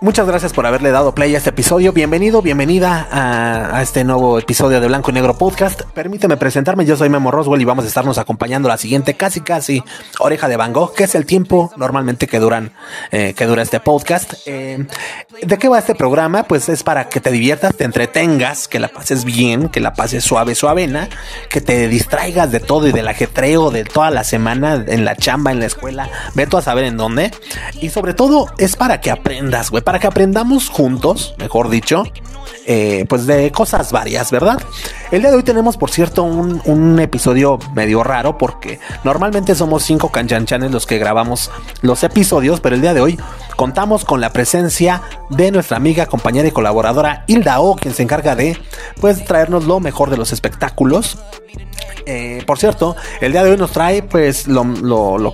Muchas gracias por haberle dado play a este episodio. Bienvenido, bienvenida a, este nuevo episodio de Blanco y Negro Podcast. Permíteme presentarme, yo soy Memo Roswell y vamos a estarnos acompañando la siguiente casi casi oreja de Van Gogh, que es el tiempo normalmente que duran, eh, que dura este podcast. Eh, ¿De qué va este programa? Pues es para que te diviertas, te entretengas, que la pases bien, que la pases suave, suavena, que te distraigas de todo y del ajetreo de toda la semana en la chamba, en la escuela, ve tú a saber en dónde. Y sobre todo es para que aprendas, güey para que aprendamos juntos, mejor dicho, eh, pues de cosas varias, ¿verdad? El día de hoy tenemos, por cierto, un, episodio medio raro porque normalmente somos cinco canchanchanes los que grabamos los episodios, pero el día de hoy contamos con la presencia de nuestra amiga, compañera y colaboradora Hilda O, quien se encarga de, pues, traernos lo mejor de los espectáculos. Eh, por cierto, el día de hoy nos trae pues lo,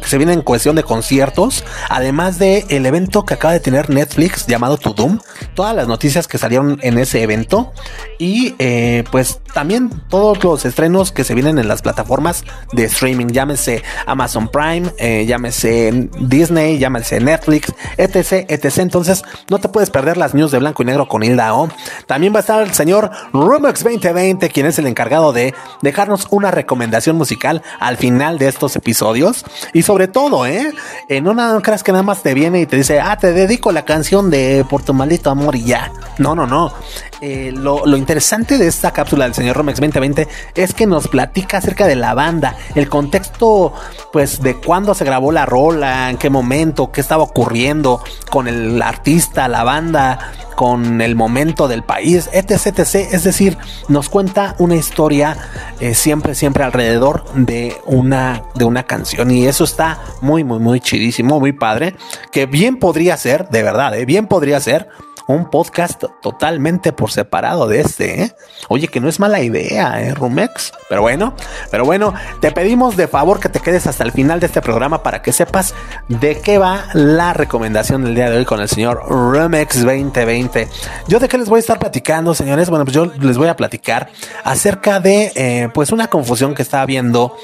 que se viene en cuestión de conciertos, además de evento que acaba de tener Netflix llamado To Doom, todas las noticias que salieron en ese evento y eh, pues también todos los estrenos que se vienen en las plataformas de streaming, llámese Amazon Prime, eh, llámese Disney, llámese Netflix, etc, etc. Entonces no te puedes perder las news de blanco y negro con Hilda O. También va a estar el señor Rumex 2020, quien es el encargado de dejarnos una recomendación musical al final de estos episodios. Y sobre todo, ¿eh? eh no, creas que nada más te viene y te dice, ah, te dedico la canción de Por tu maldito amor y ya. No, no, no. Eh, lo, lo, interesante de esta cápsula del señor Romex 2020 es que nos platica acerca de la banda, el contexto, pues, de cuándo se grabó la rola, en qué momento, qué estaba ocurriendo con el artista, la banda, con el momento del país, etc, etc. Es decir, nos cuenta una historia eh, siempre, siempre alrededor de una, de una canción. Y eso está muy, muy, muy chidísimo, muy padre. Que bien podría ser, de verdad, eh, bien podría ser un podcast totalmente por separado de este, ¿eh? Oye, que no es mala idea, ¿eh, Rumex? Pero bueno, pero bueno, te pedimos de favor que te quedes hasta el final de este programa para que sepas de qué va la recomendación del día de hoy con el señor Rumex 2020. Yo de qué les voy a estar platicando, señores. Bueno, pues yo les voy a platicar acerca de, eh, pues, una confusión que está habiendo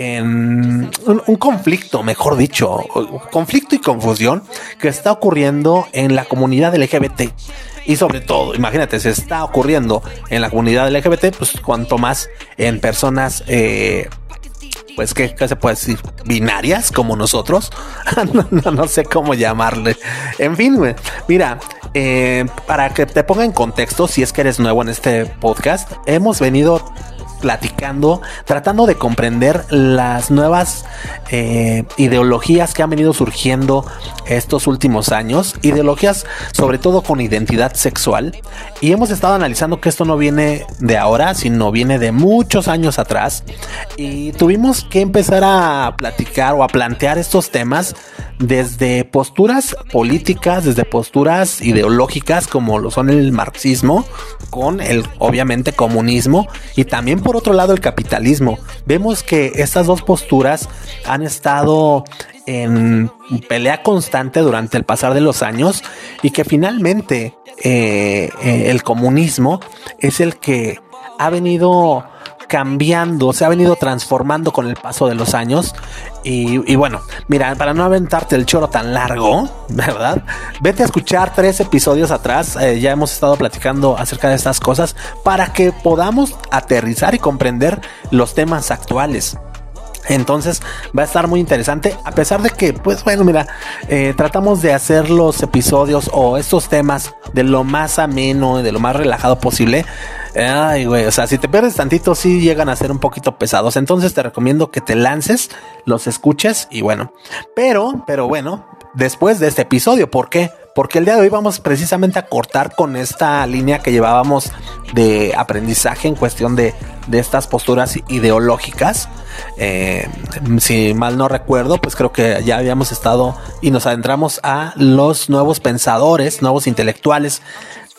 en un, conflicto, mejor dicho, conflicto y confusión que está ocurriendo en la comunidad LGBT. Y sobre todo, imagínate, se está ocurriendo en la comunidad LGBT, pues cuanto más en personas, eh, pues, ¿qué, se puede decir? Binarias como nosotros. no, sé cómo llamarle. En fin, mira, eh, para que te ponga en contexto, si es que eres nuevo en este podcast, hemos venido platicando, tratando de comprender las nuevas eh, ideologías que han venido surgiendo estos últimos años, ideologías sobre todo con identidad sexual, y hemos estado analizando que esto no viene de ahora, sino viene de muchos años atrás, y tuvimos que empezar a platicar o a plantear estos temas desde posturas políticas, desde posturas ideológicas como lo son el marxismo, con el obviamente comunismo y también otro lado el capitalismo. Vemos que estas dos posturas han estado en pelea constante durante el pasar de los años y que finalmente eh, eh, el comunismo es el que ha venido cambiando, se ha venido transformando con el paso de los años. Y, bueno, mira, para no aventarte el choro tan largo, ¿verdad? Vete a escuchar tres episodios atrás. Eh, ya hemos estado platicando acerca de estas cosas para que podamos aterrizar y comprender los temas actuales. Entonces va a estar muy interesante, a pesar de que, pues bueno, mira, eh, tratamos de hacer los episodios o estos temas de lo más ameno de lo más relajado posible. Ay, güey, o sea, si te pierdes tantito, sí llegan a ser un poquito pesados. Entonces te recomiendo que te lances, los escuches y bueno. Pero, pero bueno, después de este episodio, ¿por qué? Porque el día de hoy vamos precisamente a cortar con esta línea que llevábamos de aprendizaje en cuestión de, de estas posturas ideológicas. Eh, si mal no recuerdo, pues creo que ya habíamos estado y nos adentramos a los nuevos pensadores, nuevos intelectuales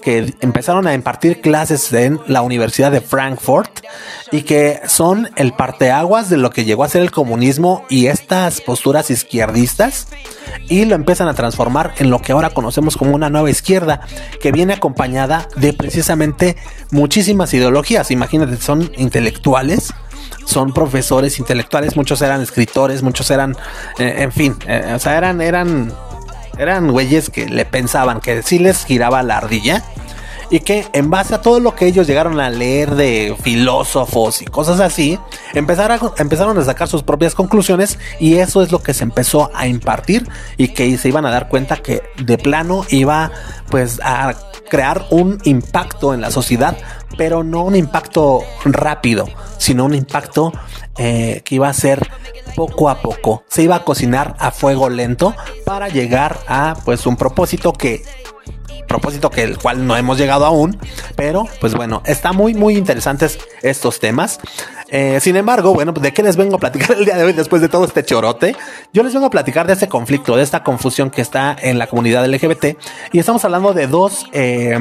que empezaron a impartir clases en la Universidad de Frankfurt y que son el parteaguas de lo que llegó a ser el comunismo y estas posturas izquierdistas y lo empiezan a transformar en lo que ahora conocemos como una nueva izquierda que viene acompañada de precisamente muchísimas ideologías. Imagínate, son intelectuales son profesores intelectuales, muchos eran escritores, muchos eran, eh, en fin, eh, o sea, eran, eran Eran güeyes que le pensaban que sí les giraba la ardilla y que en base a todo lo que ellos llegaron a leer de filósofos y cosas así, empezaron a, empezaron a sacar sus propias conclusiones y eso es lo que se empezó a impartir y que se iban a dar cuenta que de plano iba pues a crear un impacto en la sociedad, pero no un impacto rápido, sino un impacto eh, que iba a ser poco a poco. Se iba a cocinar a fuego lento para llegar a pues un propósito que propósito que el cual no hemos llegado aún, pero pues bueno, está muy muy interesantes estos temas. Eh, sin embargo, bueno, ¿de qué les vengo a platicar el día de hoy después de todo este chorote? Yo les vengo a platicar de este conflicto, de esta confusión que está en la comunidad LGBT y estamos hablando de dos eh,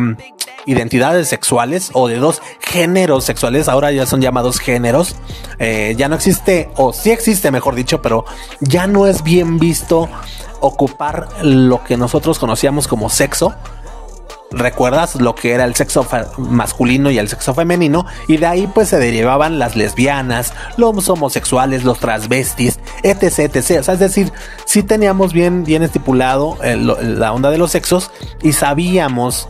identidades sexuales o de dos géneros sexuales, ahora ya son llamados géneros, eh, ya no existe, o sí existe mejor dicho, pero ya no es bien visto ocupar lo que nosotros conocíamos como sexo recuerdas lo que era el sexo masculino y el sexo femenino y de ahí pues se derivaban las lesbianas, los homosexuales, los transvestis, etc, etc. O sea, es decir, sí teníamos bien, bien estipulado eh, la onda de los sexos y sabíamos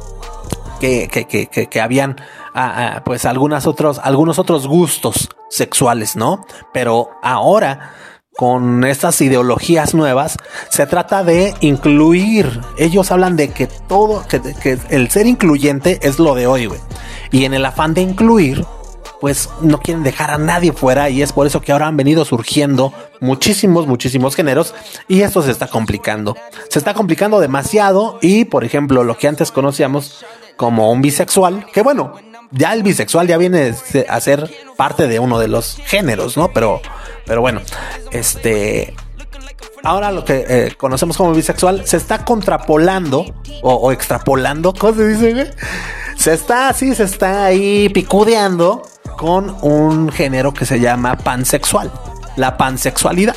que, que, que, que habían ah, ah, pues algunas otros, algunos otros gustos sexuales, ¿no? Pero ahora con estas ideologías nuevas, se trata de incluir. Ellos hablan de que todo, que, el ser incluyente es lo de hoy. Y en el afán de incluir, pues no quieren dejar a nadie fuera y es por eso que ahora han venido surgiendo muchísimos, muchísimos géneros y esto se está complicando. Se está complicando demasiado y, por ejemplo, lo que antes conocíamos como un bisexual, que bueno, ya el bisexual ya viene a ser parte de uno de los géneros, ¿no? Pero pero bueno, este. Ahora lo que eh, conocemos como bisexual se está contrapolando o, extrapolando, ¿cómo se dice, Se está así, se está ahí picudeando con un género que se llama pansexual, la pansexualidad.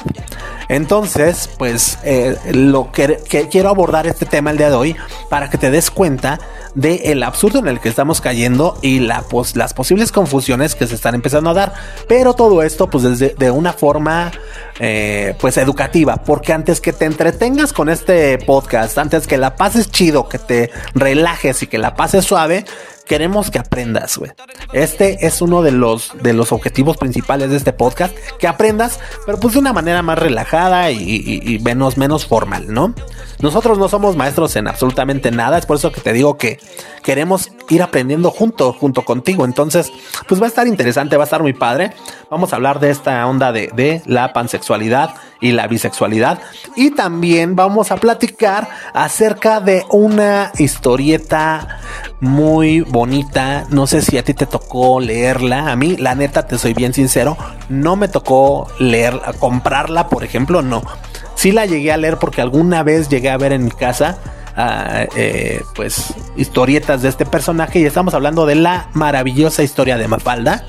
Entonces, pues eh, lo que, quiero abordar este tema el día de hoy para que te des cuenta del el absurdo en el que estamos cayendo y la, las posibles confusiones que se están empezando a dar. Pero todo esto, pues desde de una forma, eh, pues educativa, porque antes que te entretengas con este podcast, antes que la pases chido, que te relajes y que la pases suave, queremos que aprendas, güey. Este es uno de los, de los objetivos principales de este podcast, que aprendas, pero pues de una manera más relajada y, menos, menos formal, ¿no? Nosotros no somos maestros en absolutamente nada, es por eso que te digo que queremos ir aprendiendo junto, junto contigo. Entonces, pues va a estar interesante, va a estar muy padre. Vamos a hablar de esta onda de, de la pansexualidad y la bisexualidad. Y también vamos a platicar acerca de una historieta muy bonita. No sé si a ti te tocó leerla. A mí, la neta, te soy bien sincero, no me tocó leerla, comprarla, por ejemplo, no. Sí la llegué a leer porque alguna vez llegué a ver en mi casa eh, pues historietas de este personaje. Y estamos hablando de la maravillosa historia de Mafalda.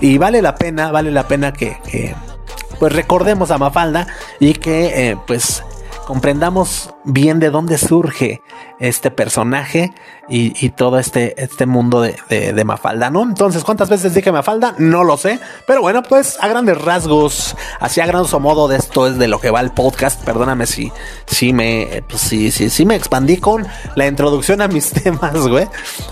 Y vale la pena, vale la pena que, pues recordemos a Mafalda y que eh, pues comprendamos bien de dónde surge este personaje y, todo este, este mundo de, Mafalda, ¿no? Entonces, ¿cuántas veces dije Mafalda? No lo sé, pero bueno, pues a grandes rasgos, así a grosso modo de esto es de lo que va el podcast, perdóname si, si me, pues, si, si, si me expandí con la introducción a mis temas, güey,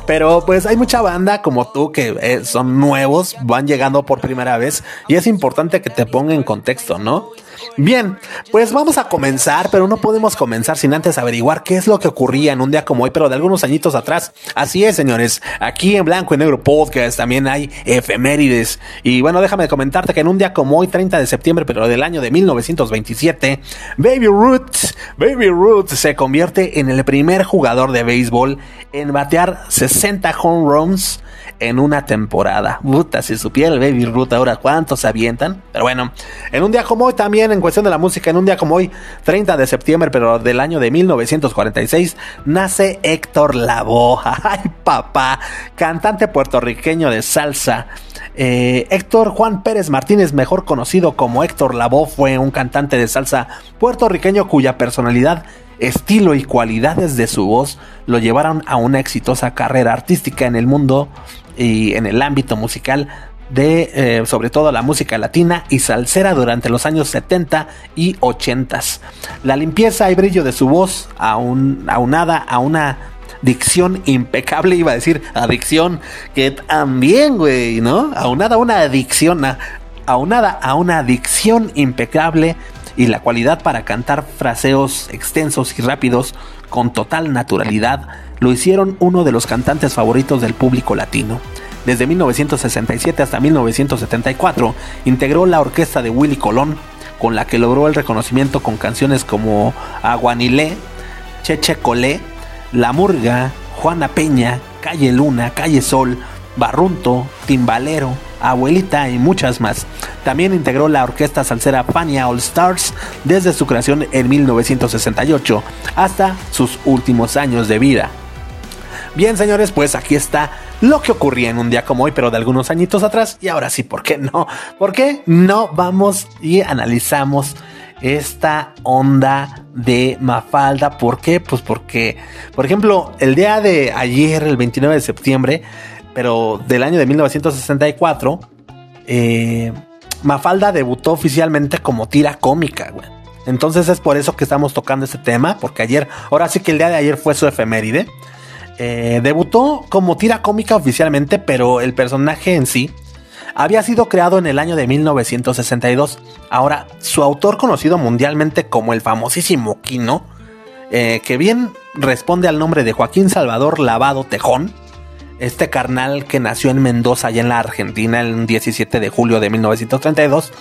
pero pues hay mucha banda como tú que eh, son nuevos, van llegando por primera vez y es importante que te ponga en contexto, ¿no? Bien, pues vamos a comenzar, pero no podemos comenzar sin antes averiguar qué es lo que ocurría en un día como hoy, pero de algunos añitos atrás. Así es, señores. Aquí en Blanco y Negro Podcast también hay efemérides. Y bueno, déjame comentarte que en un día como hoy, 30 de septiembre, pero del año de 1927, Baby Ruth, Baby Ruth se convierte en el primer jugador de béisbol en batear 60 home runs en una temporada. Puta, si supiera el Baby Ruth ahora cuántos se avientan. Pero bueno, en un día como hoy también, en cuestión de la música, en un día como hoy, 30 de septiembre, pero del año de 1946, nace Héctor Lavoe. Ay, papá, cantante puertorriqueño de salsa. Eh, Héctor Juan Pérez Martínez, mejor conocido como Héctor Lavoe, fue un cantante de salsa puertorriqueño cuya personalidad estilo y cualidades de su voz lo llevaron a una exitosa carrera artística en el mundo y en el ámbito musical de eh, sobre todo la música latina y salsera durante los años 70 y 80. La limpieza y brillo de su voz, aunada a una dicción impecable, iba a decir adicción, que también, güey, ¿no? Aunada a una adicción, aunada a una adicción impecable y la cualidad para cantar fraseos extensos y rápidos con total naturalidad, lo hicieron uno de los cantantes favoritos del público latino. Desde 1967 hasta 1974 integró la orquesta de Willy Colón, con la que logró el reconocimiento con canciones como Aguanilé, Cheche Colé, La Murga, Juana Peña, Calle Luna, Calle Sol, Barrunto, Timbalero, Abuelita y muchas más. También integró la orquesta salsera Fania All Stars desde su creación en 1968 hasta sus últimos años de vida. Bien, señores, pues aquí está lo que ocurría en un día como hoy, pero de algunos añitos atrás. Y ahora sí, ¿por qué no? ¿Por qué no vamos y analizamos esta onda de Mafalda? ¿Por qué? Pues porque, por ejemplo, el día de ayer, el 29 de septiembre, pero del año de 1964, eh, Mafalda debutó oficialmente como tira cómica, güey. Entonces es por eso que estamos tocando este tema, porque ayer, ahora sí que el día de ayer fue su efeméride. Eh, debutó como tira cómica oficialmente, pero el personaje en sí había sido creado en el año de 1962. Ahora, su autor conocido mundialmente como el famosísimo Quino, eh, que bien responde al nombre de Joaquín Salvador Lavado Tejón, este carnal que nació en Mendoza, allá en la Argentina, el 17 de julio de 1932,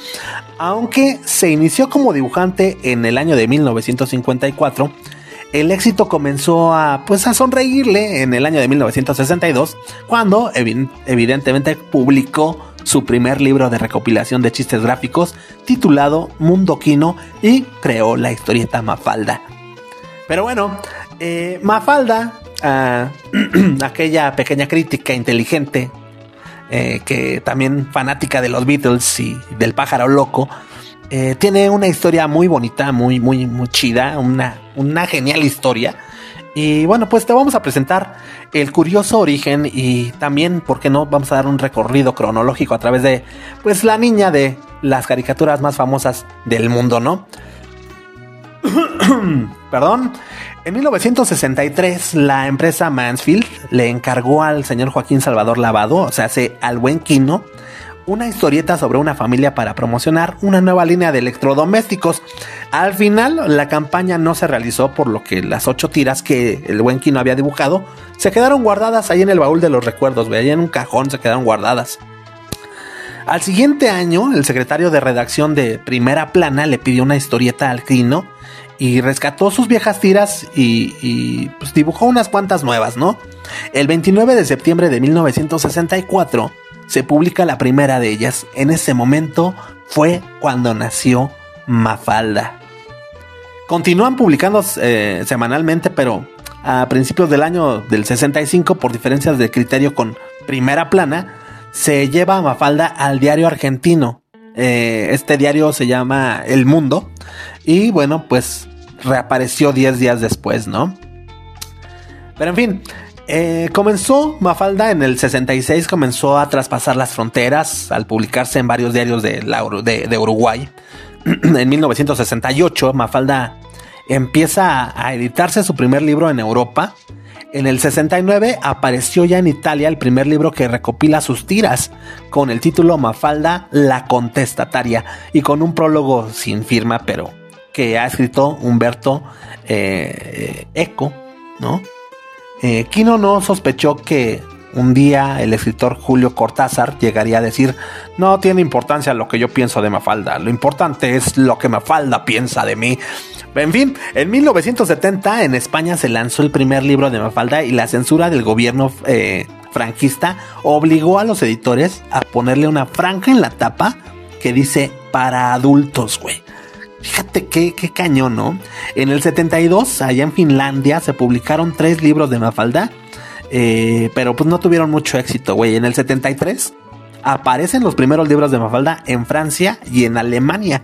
aunque se inició como dibujante en el año de 1954, el éxito comenzó a, pues, a sonreírle en el año de 1962, cuando evidentemente publicó su primer libro de recopilación de chistes gráficos titulado Mundo Quino y creó la historieta Mafalda. Pero bueno, eh, Mafalda, ah, aquella pequeña crítica inteligente, eh, que también fanática de los Beatles y del pájaro loco, eh, tiene una historia muy bonita, muy, muy, muy chida, una, una genial historia. Y bueno, pues te vamos a presentar el curioso origen y también, ¿por qué no? Vamos a dar un recorrido cronológico a través de, pues, la niña de las caricaturas más famosas del mundo, ¿no? Perdón. En 1963, la empresa Mansfield le encargó al señor Joaquín Salvador Lavado, o sea, al buen Quino, una historieta sobre una familia para promocionar una nueva línea de electrodomésticos. Al final, la campaña no se realizó, por lo que las ocho tiras que el buen Kino había dibujado se quedaron guardadas ahí en el baúl de los recuerdos, ve, ahí en un cajón se quedaron guardadas. Al siguiente año, el secretario de redacción de Primera Plana le pidió una historieta al Kino y rescató sus viejas tiras y, y pues, dibujó unas cuantas nuevas, ¿no? El 29 de septiembre de 1964, se publica la primera de ellas. En ese momento fue cuando nació Mafalda. Continúan publicando eh, semanalmente, pero a principios del año del 65, por diferencias de criterio con primera plana, se lleva a Mafalda al diario argentino. Eh, este diario se llama El Mundo. Y bueno, pues reapareció 10 días después, ¿no? Pero en fin, eh, comenzó Mafalda en el 66, comenzó a traspasar las fronteras al publicarse en varios diarios de, de, Uruguay. en 1968, Mafalda empieza a editarse su primer libro en Europa. En el 69 apareció ya en Italia el primer libro que recopila sus tiras, con el título Mafalda la contestataria y con un prólogo sin firma, pero que ha escrito Humberto eh, Eco, ¿no? Eh, Kino no sospechó que un día el escritor Julio Cortázar llegaría a decir, no tiene importancia lo que yo pienso de Mafalda, lo importante es lo que Mafalda piensa de mí. En fin, en 1970 en España se lanzó el primer libro de Mafalda y la censura del gobierno eh, franquista obligó a los editores a ponerle una franja en la tapa que dice para adultos, güey. Fíjate qué, qué cañón, ¿no? En el 72, allá en Finlandia, se publicaron tres libros de Mafalda, eh, pero pues no tuvieron mucho éxito, güey. En el 73 aparecen los primeros libros de Mafalda en Francia y en Alemania.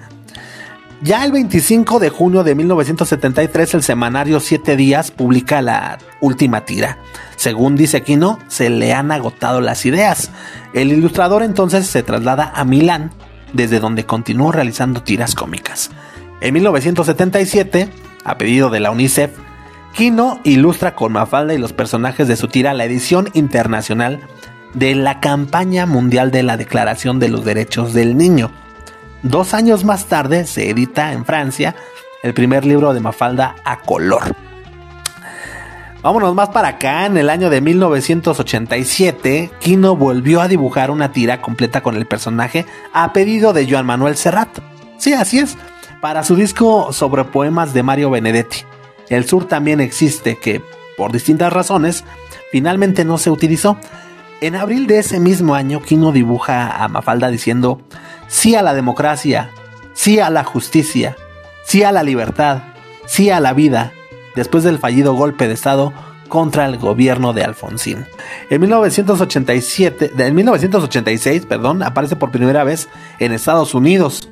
Ya el 25 de junio de 1973 el semanario Siete Días publica la última tira. Según dice Quino, se le han agotado las ideas. El ilustrador entonces se traslada a Milán, desde donde continuó realizando tiras cómicas. En 1977, a pedido de la UNICEF, Quino ilustra con Mafalda y los personajes de su tira la edición internacional de la campaña mundial de la Declaración de los Derechos del Niño. Dos años más tarde se edita en Francia el primer libro de Mafalda a color. Vámonos más para acá, en el año de 1987, Kino volvió a dibujar una tira completa con el personaje a pedido de Joan Manuel Serrat. Sí, así es, para su disco sobre poemas de Mario Benedetti. El sur también existe, que por distintas razones finalmente no se utilizó. En abril de ese mismo año, Kino dibuja a Mafalda diciendo sí a la democracia, sí a la justicia, sí a la libertad, sí a la vida, después del fallido golpe de Estado contra el gobierno de Alfonsín. En 1987, en 1986, perdón, aparece por primera vez en Estados Unidos.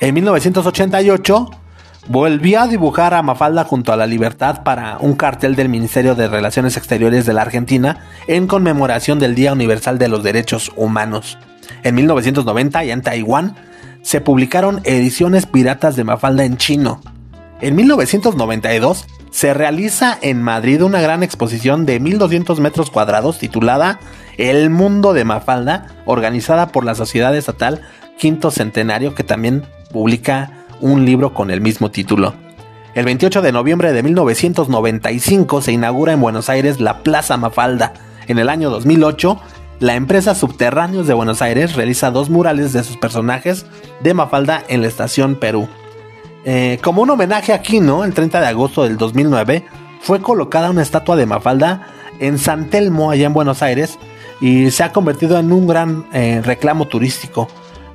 En 1988 volvió a dibujar a Mafalda junto a la Libertad para un cartel del Ministerio de Relaciones Exteriores de la Argentina en conmemoración del Día Universal de los Derechos Humanos. En 1990 y en Taiwán se publicaron ediciones piratas de Mafalda en chino. En 1992 se realiza en Madrid una gran exposición de 1200 metros cuadrados titulada El Mundo de Mafalda, organizada por la Sociedad Estatal Quinto Centenario, que también publica un libro con el mismo título. El 28 de noviembre de 1995 se inaugura en Buenos Aires la Plaza Mafalda. En el año 2008, la empresa Subterráneos de Buenos Aires realiza dos murales de sus personajes de Mafalda en la estación Perú. Eh, como un homenaje a Kino, el 30 de agosto del 2009 fue colocada una estatua de Mafalda en San Telmo, allá en Buenos Aires, y se ha convertido en un gran eh, reclamo turístico.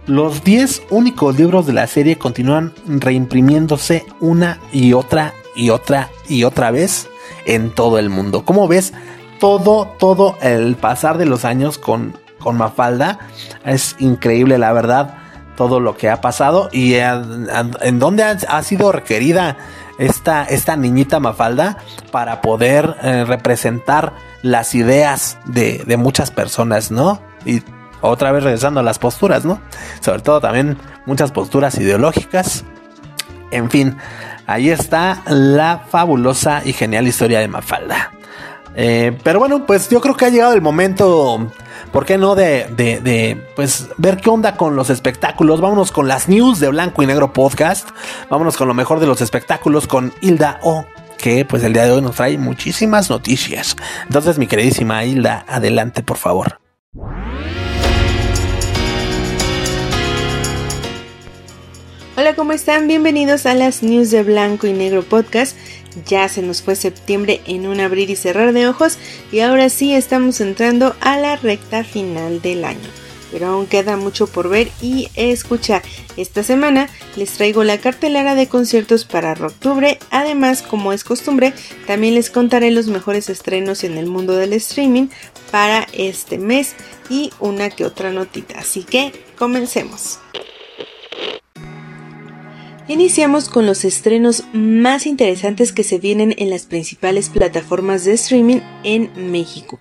Los 10 únicos libros de la serie continúan reimprimiéndose una y otra y otra y otra vez en todo el mundo. Como ves, todo, todo el pasar de los años con, con Mafalda es increíble, la verdad, todo lo que ha pasado y en dónde ha, sido requerida esta, esta niñita Mafalda para poder eh, representar las ideas de, de muchas personas, ¿no? Y otra vez regresando a las posturas, ¿no? Sobre todo también muchas posturas ideológicas. En fin, ahí está la fabulosa y genial historia de Mafalda. Eh, pero bueno, pues yo creo que ha llegado el momento, ¿por qué no? De, de, de, pues ver qué onda con los espectáculos. Vámonos con las news de Blanco y Negro Podcast. Vámonos con lo mejor de los espectáculos con Hilda O. Que pues el día de hoy nos trae muchísimas noticias. Entonces, mi queridísima Hilda, adelante, por favor. Hola, ¿cómo están? Bienvenidos a las News de Blanco y Negro Podcast. Ya se nos fue septiembre en un abrir y cerrar de ojos y ahora sí estamos entrando a la recta final del año. Pero aún queda mucho por ver y escuchar. Esta semana les traigo la cartelera de conciertos para octubre. Además, como es costumbre, también les contaré los mejores estrenos en el mundo del streaming para este mes y una que otra notita. Así que comencemos. Iniciamos con los estrenos más interesantes que se vienen en las principales plataformas de streaming en México.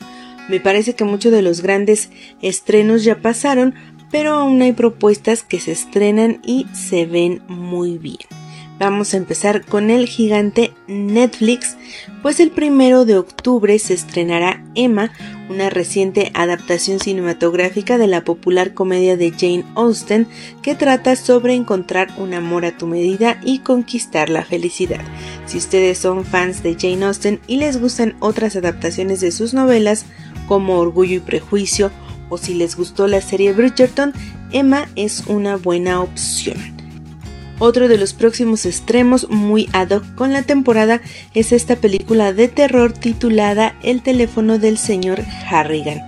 Me parece que muchos de los grandes estrenos ya pasaron, pero aún hay propuestas que se estrenan y se ven muy bien. Vamos a empezar con el gigante Netflix, pues el primero de octubre se estrenará Emma, una reciente adaptación cinematográfica de la popular comedia de Jane Austen que trata sobre encontrar un amor a tu medida y conquistar la felicidad. Si ustedes son fans de Jane Austen y les gustan otras adaptaciones de sus novelas como Orgullo y Prejuicio o si les gustó la serie Bridgerton, Emma es una buena opción. Otro de los próximos extremos muy ad hoc con la temporada es esta película de terror titulada El teléfono del señor Harrigan,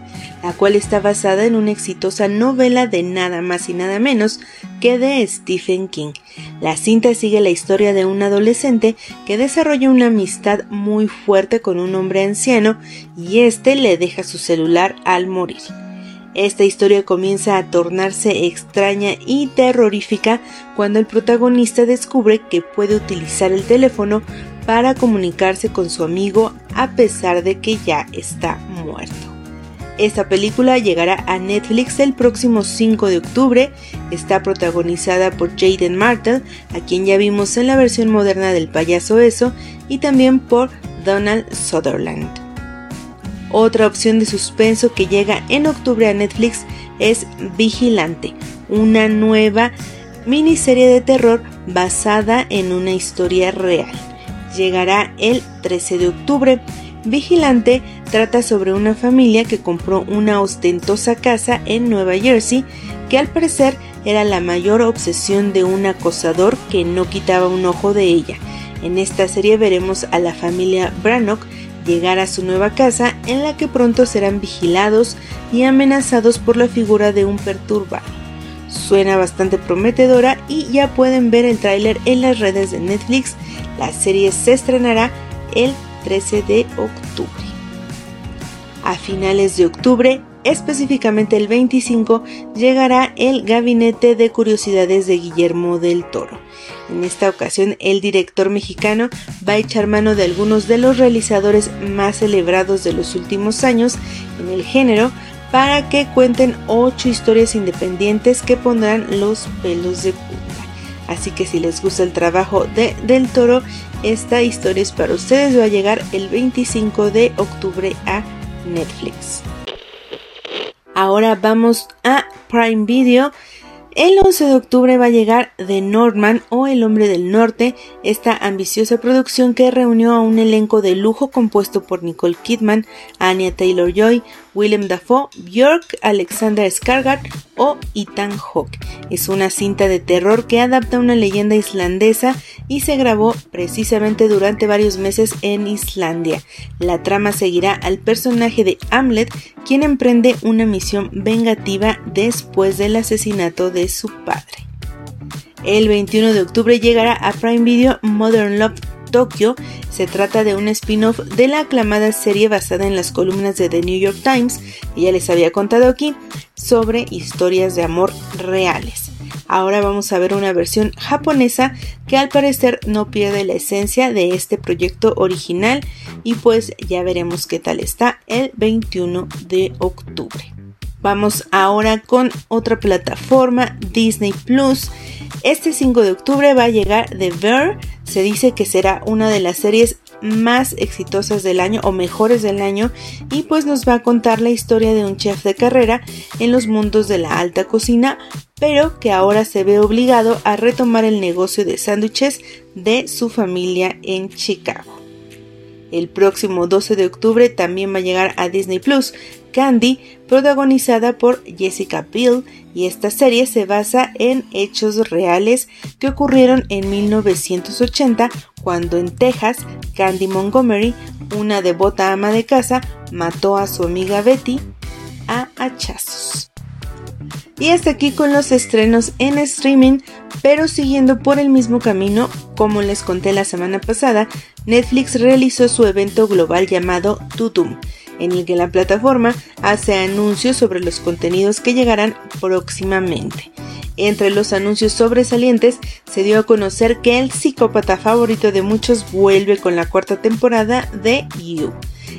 la cual está basada en una exitosa novela de nada más y nada menos que de Stephen King. La cinta sigue la historia de un adolescente que desarrolla una amistad muy fuerte con un hombre anciano y este le deja su celular al morir. Esta historia comienza a tornarse extraña y terrorífica cuando el protagonista descubre que puede utilizar el teléfono para comunicarse con su amigo a pesar de que ya está muerto. Esta película llegará a Netflix el próximo 5 de octubre. Está protagonizada por Jaden Martel, a quien ya vimos en la versión moderna del payaso eso, y también por Donald Sutherland. Otra opción de suspenso que llega en octubre a Netflix es Vigilante, una nueva miniserie de terror basada en una historia real. Llegará el 13 de octubre. Vigilante trata sobre una familia que compró una ostentosa casa en Nueva Jersey que al parecer era la mayor obsesión de un acosador que no quitaba un ojo de ella. En esta serie veremos a la familia Brannock llegar a su nueva casa en la que pronto serán vigilados y amenazados por la figura de un perturbado. Suena bastante prometedora y ya pueden ver el tráiler en las redes de Netflix. La serie se estrenará el 13 de octubre. A finales de octubre, específicamente el 25, llegará el Gabinete de Curiosidades de Guillermo del Toro. En esta ocasión, el director mexicano va a echar mano de algunos de los realizadores más celebrados de los últimos años en el género para que cuenten ocho historias independientes que pondrán los pelos de punta. Así que si les gusta el trabajo de Del Toro, esta historia es para ustedes. Va a llegar el 25 de octubre a Netflix. Ahora vamos a Prime Video. El 11 de octubre va a llegar The Northman o El Hombre del Norte, esta ambiciosa producción que reunió a un elenco de lujo compuesto por Nicole Kidman, Anya Taylor-Joy, Willem Dafoe, Björk, Alexander Skarsgård o Ethan Hawke. Es una cinta de terror que adapta una leyenda islandesa y se grabó precisamente durante varios meses en Islandia. La trama seguirá al personaje de Hamlet, quien emprende una misión vengativa después del asesinato de su padre. El 21 de octubre llegará a Prime Video Modern Love Tokyo. Se trata de un spin-off de la aclamada serie basada en las columnas de The New York Times, que ya les había contado aquí, sobre historias de amor reales. Ahora vamos a ver una versión japonesa que al parecer no pierde la esencia de este proyecto original y pues ya veremos qué tal está el 21 de octubre. Vamos ahora con otra plataforma, Disney Plus. Este 5 de octubre va a llegar The Bear. Se dice que será una de las series más exitosas del año o mejores del año y pues nos va a contar la historia de un chef de carrera en los mundos de la alta cocina, pero que ahora se ve obligado a retomar el negocio de sándwiches de su familia en Chicago. El próximo 12 de octubre también va a llegar a Disney Plus Candy, protagonizada por Jessica Biel, y esta serie se basa en hechos reales que ocurrieron en 1980 cuando en Texas Candy Montgomery, una devota ama de casa, mató a su amiga Betty a hachazos. Y hasta aquí con los estrenos en streaming, pero siguiendo por el mismo camino, como les conté la semana pasada, Netflix realizó su evento global llamado Tutum, en el que la plataforma hace anuncios sobre los contenidos que llegarán próximamente. Entre los anuncios sobresalientes se dio a conocer que el psicópata favorito de muchos vuelve con la cuarta temporada de You.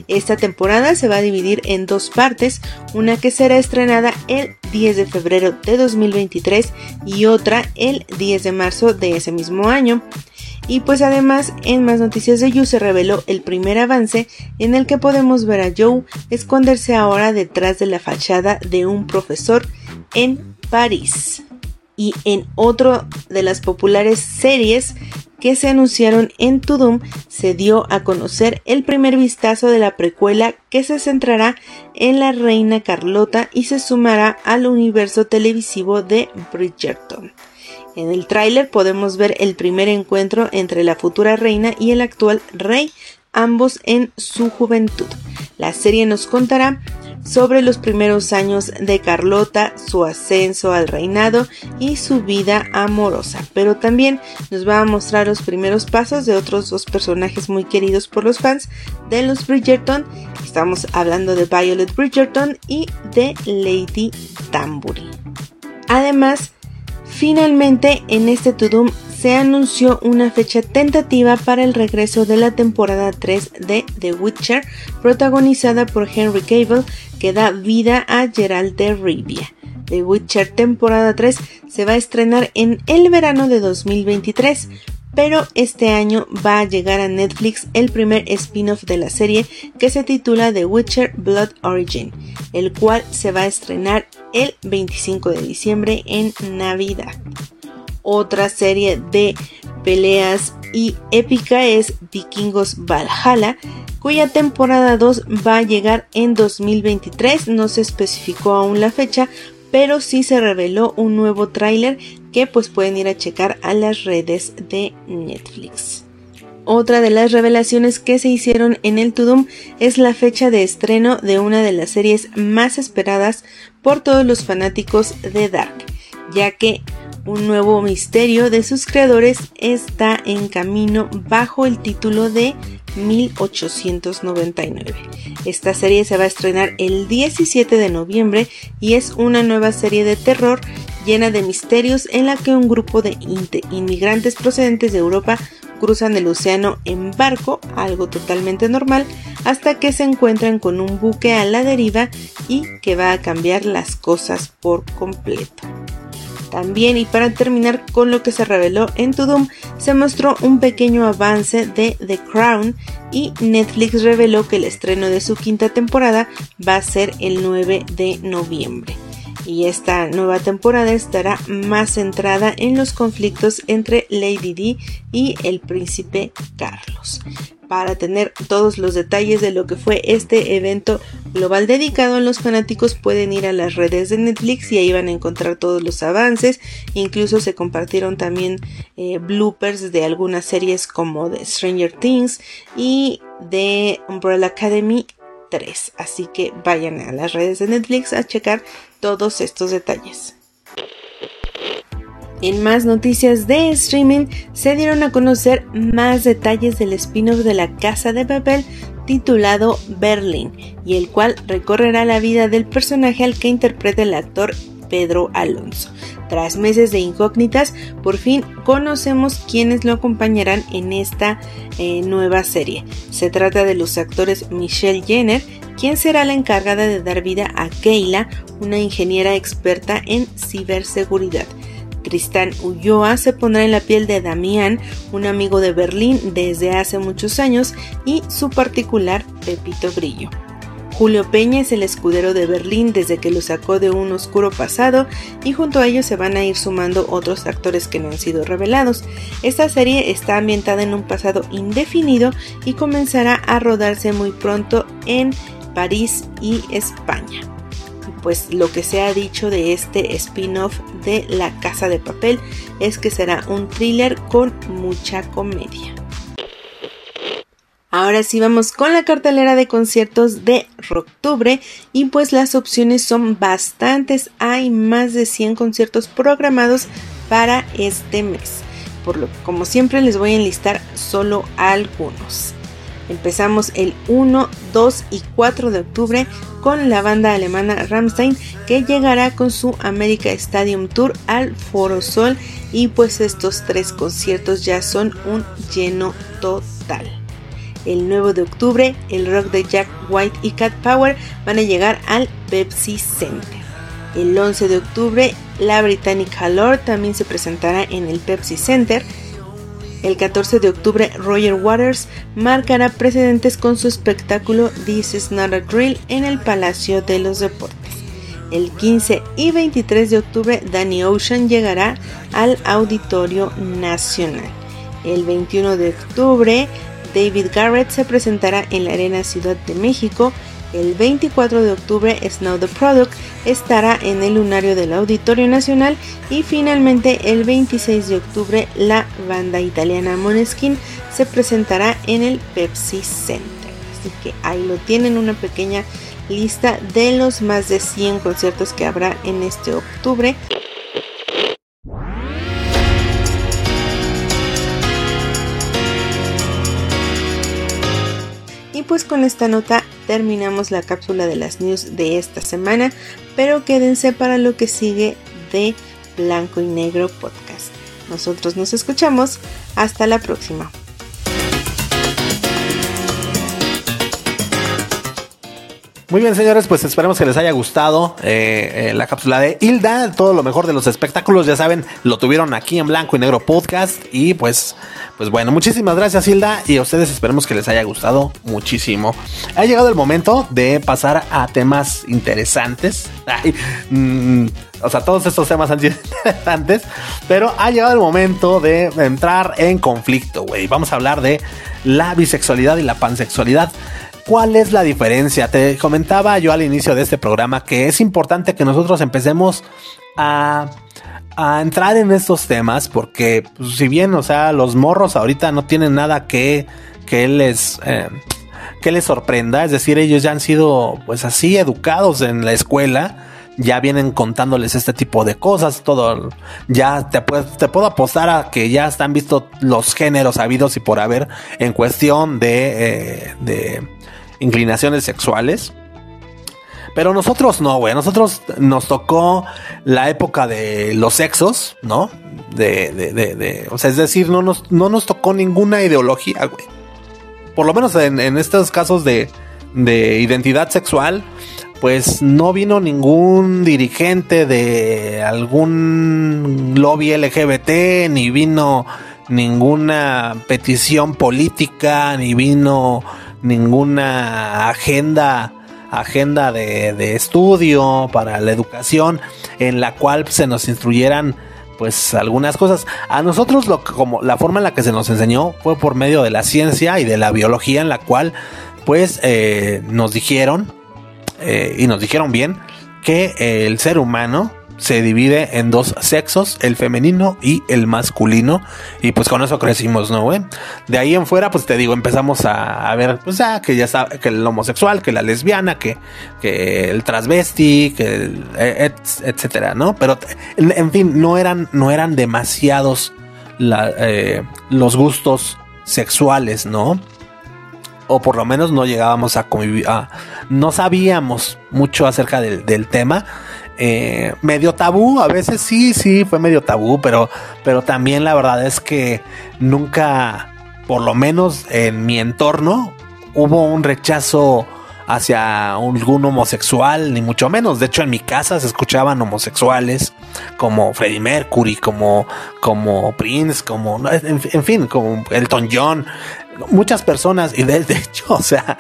Esta temporada se va a dividir en dos partes, una que será estrenada el 10 de febrero de 2023 y otra el 10 de marzo de ese mismo año. Y pues además en más noticias de You se reveló el primer avance en el que podemos ver a Joe esconderse ahora detrás de la fachada de un profesor en París. Y en otro de las populares series que se anunciaron en Tudum se dio a conocer el primer vistazo de la precuela que se centrará en la reina Carlota y se sumará al universo televisivo de Bridgerton. En el tráiler podemos ver el primer encuentro entre la futura reina y el actual rey, ambos en su juventud. La serie nos contará sobre los primeros años de Carlota, su ascenso al reinado y su vida amorosa. Pero también nos va a mostrar los primeros pasos de otros dos personajes muy queridos por los fans de los Bridgerton. Estamos hablando de Violet Bridgerton y de Lady Tambury. Además, finalmente en este Tudum se anunció una fecha tentativa para el regreso de la temporada 3 de The Witcher, protagonizada por Henry Cable, que da vida a Geralt de Rivia. The Witcher temporada 3 se va a estrenar en el verano de 2023, pero este año va a llegar a Netflix el primer spin-off de la serie que se titula The Witcher Blood Origin, el cual se va a estrenar el 25 de diciembre en Navidad otra serie de peleas y épica es Vikingos Valhalla, cuya temporada 2 va a llegar en 2023. No se especificó aún la fecha, pero sí se reveló un nuevo tráiler que pues pueden ir a checar a las redes de Netflix. Otra de las revelaciones que se hicieron en el Tudum es la fecha de estreno de una de las series más esperadas por todos los fanáticos de Dark, ya que un nuevo misterio de sus creadores está en camino bajo el título de 1899. Esta serie se va a estrenar el 17 de noviembre y es una nueva serie de terror llena de misterios en la que un grupo de inmigrantes procedentes de Europa cruzan el océano en barco, algo totalmente normal, hasta que se encuentran con un buque a la deriva y que va a cambiar las cosas por completo. También y para terminar con lo que se reveló en Tudum, se mostró un pequeño avance de The Crown y Netflix reveló que el estreno de su quinta temporada va a ser el 9 de noviembre. Y esta nueva temporada estará más centrada en los conflictos entre Lady Di y el príncipe Carlos. Para tener todos los detalles de lo que fue este evento global dedicado a los fanáticos pueden ir a las redes de Netflix y ahí van a encontrar todos los avances. Incluso se compartieron también eh, bloopers de algunas series como de Stranger Things y de Umbrella Academy 3 así que vayan a las redes de Netflix a checar todos estos detalles en más noticias de streaming, se dieron a conocer más detalles del spin-off de la Casa de Papel titulado Berlin, y el cual recorrerá la vida del personaje al que interpreta el actor Pedro Alonso. Tras meses de incógnitas, por fin conocemos quiénes lo acompañarán en esta eh, nueva serie. Se trata de los actores Michelle Jenner, quien será la encargada de dar vida a Keila, una ingeniera experta en ciberseguridad. Tristán Ulloa se pondrá en la piel de Damián, un amigo de Berlín desde hace muchos años, y su particular Pepito Brillo. Julio Peña es el escudero de Berlín desde que lo sacó de un oscuro pasado y junto a ellos se van a ir sumando otros actores que no han sido revelados. Esta serie está ambientada en un pasado indefinido y comenzará a rodarse muy pronto en París y España pues lo que se ha dicho de este spin-off de La Casa de Papel es que será un thriller con mucha comedia. Ahora sí vamos con la cartelera de conciertos de octubre y pues las opciones son bastantes, hay más de 100 conciertos programados para este mes. Por lo que como siempre les voy a enlistar solo algunos. Empezamos el 1, 2 y 4 de octubre con la banda alemana Rammstein que llegará con su America Stadium Tour al Foro Sol y pues estos tres conciertos ya son un lleno total. El 9 de octubre el rock de Jack White y Cat Power van a llegar al Pepsi Center. El 11 de octubre la Britannica Lord también se presentará en el Pepsi Center. El 14 de octubre, Roger Waters marcará precedentes con su espectáculo This is not a drill en el Palacio de los Deportes. El 15 y 23 de octubre, Danny Ocean llegará al Auditorio Nacional. El 21 de octubre, David Garrett se presentará en la Arena Ciudad de México el 24 de octubre, Snow the Product estará en el lunario del Auditorio Nacional y finalmente el 26 de octubre la banda italiana Moneskin se presentará en el Pepsi Center. Así que ahí lo tienen, una pequeña lista de los más de 100 conciertos que habrá en este octubre. Pues con esta nota terminamos la cápsula de las news de esta semana, pero quédense para lo que sigue de Blanco y Negro Podcast. Nosotros nos escuchamos. Hasta la próxima. Muy bien, señores, pues esperemos que les haya gustado eh, eh, la cápsula de Hilda. Todo lo mejor de los espectáculos, ya saben, lo tuvieron aquí en Blanco y Negro Podcast. Y pues, pues bueno, muchísimas gracias, Hilda. Y a ustedes esperemos que les haya gustado muchísimo. Ha llegado el momento de pasar a temas interesantes. Mm, o sea, todos estos temas han sido interesantes, pero ha llegado el momento de entrar en conflicto, güey. Vamos a hablar de la bisexualidad y la pansexualidad. ¿Cuál es la diferencia? Te comentaba yo al inicio de este programa que es importante que nosotros empecemos a, entrar en estos temas porque pues, si bien, o sea, los morros ahorita no tienen nada que, que les... Eh, que les sorprenda, es decir, ellos ya han sido pues así educados en la escuela, ya vienen contándoles este tipo de cosas, todo, ya te, puedo apostar a que ya están visto los géneros habidos y por haber en cuestión de, eh, de inclinaciones sexuales. Pero nosotros no, güey. Nosotros nos tocó la época de los sexos, ¿no? De, de, de, o sea, es decir, no nos, no nos tocó ninguna ideología, güey. Por lo menos en, en estos casos de, de identidad sexual, pues no vino ningún dirigente de algún lobby LGBT, ni vino ninguna petición política, ni vino ninguna agenda agenda de, estudio para la educación en la cual se nos instruyeran pues algunas cosas. A nosotros lo como la forma en la que se nos enseñó fue por medio de la ciencia y de la biología en la cual pues eh, nos dijeron eh, y nos dijeron bien que el ser humano se divide en dos sexos, el femenino y el masculino. Y pues con eso crecimos, ¿no, güey? De ahí en fuera, pues te digo, empezamos a, ver, pues ya, que ya está, que el homosexual, que la lesbiana, que, que el transvesti, que e, etcétera, ¿no? Pero, en fin, no eran, no eran demasiados eh, los gustos sexuales, ¿no? o por lo menos no llegábamos a convivir, no sabíamos mucho acerca del tema eh, medio tabú, a veces sí, sí, fue medio tabú, pero, pero también la verdad es que nunca, por lo menos en mi entorno, hubo un rechazo hacia algún homosexual, ni mucho menos. De hecho, en mi casa se escuchaban homosexuales como Freddie Mercury, como, como Prince, como, en, en fin, como Elton John muchas personas, y de, hecho, o sea,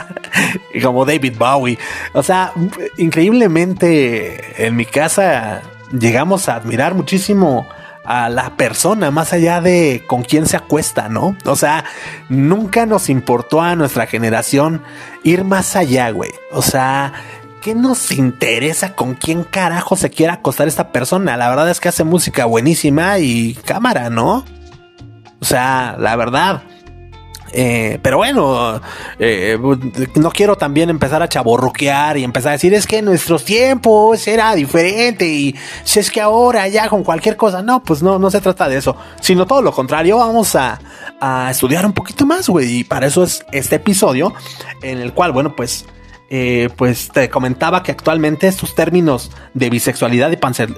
como David Bowie, o sea, increíblemente en mi casa llegamos a admirar muchísimo a la persona más allá de con quién se acuesta, ¿no? O sea, nunca nos importó a nuestra generación ir más allá, güey. O sea, ¿qué nos interesa con quién carajo se quiera acostar esta persona? La verdad es que hace música buenísima y cámara, ¿no? O sea, la verdad. Eh, pero bueno, eh, no quiero también empezar a chaborruquear y empezar a decir es que nuestros tiempos era diferente y si es que ahora ya con cualquier cosa, no, pues no, no se trata de eso, sino todo lo contrario, vamos a, estudiar un poquito más, güey, y para eso es este episodio en el cual, bueno, pues... Eh, pues te comentaba que actualmente estos términos de bisexualidad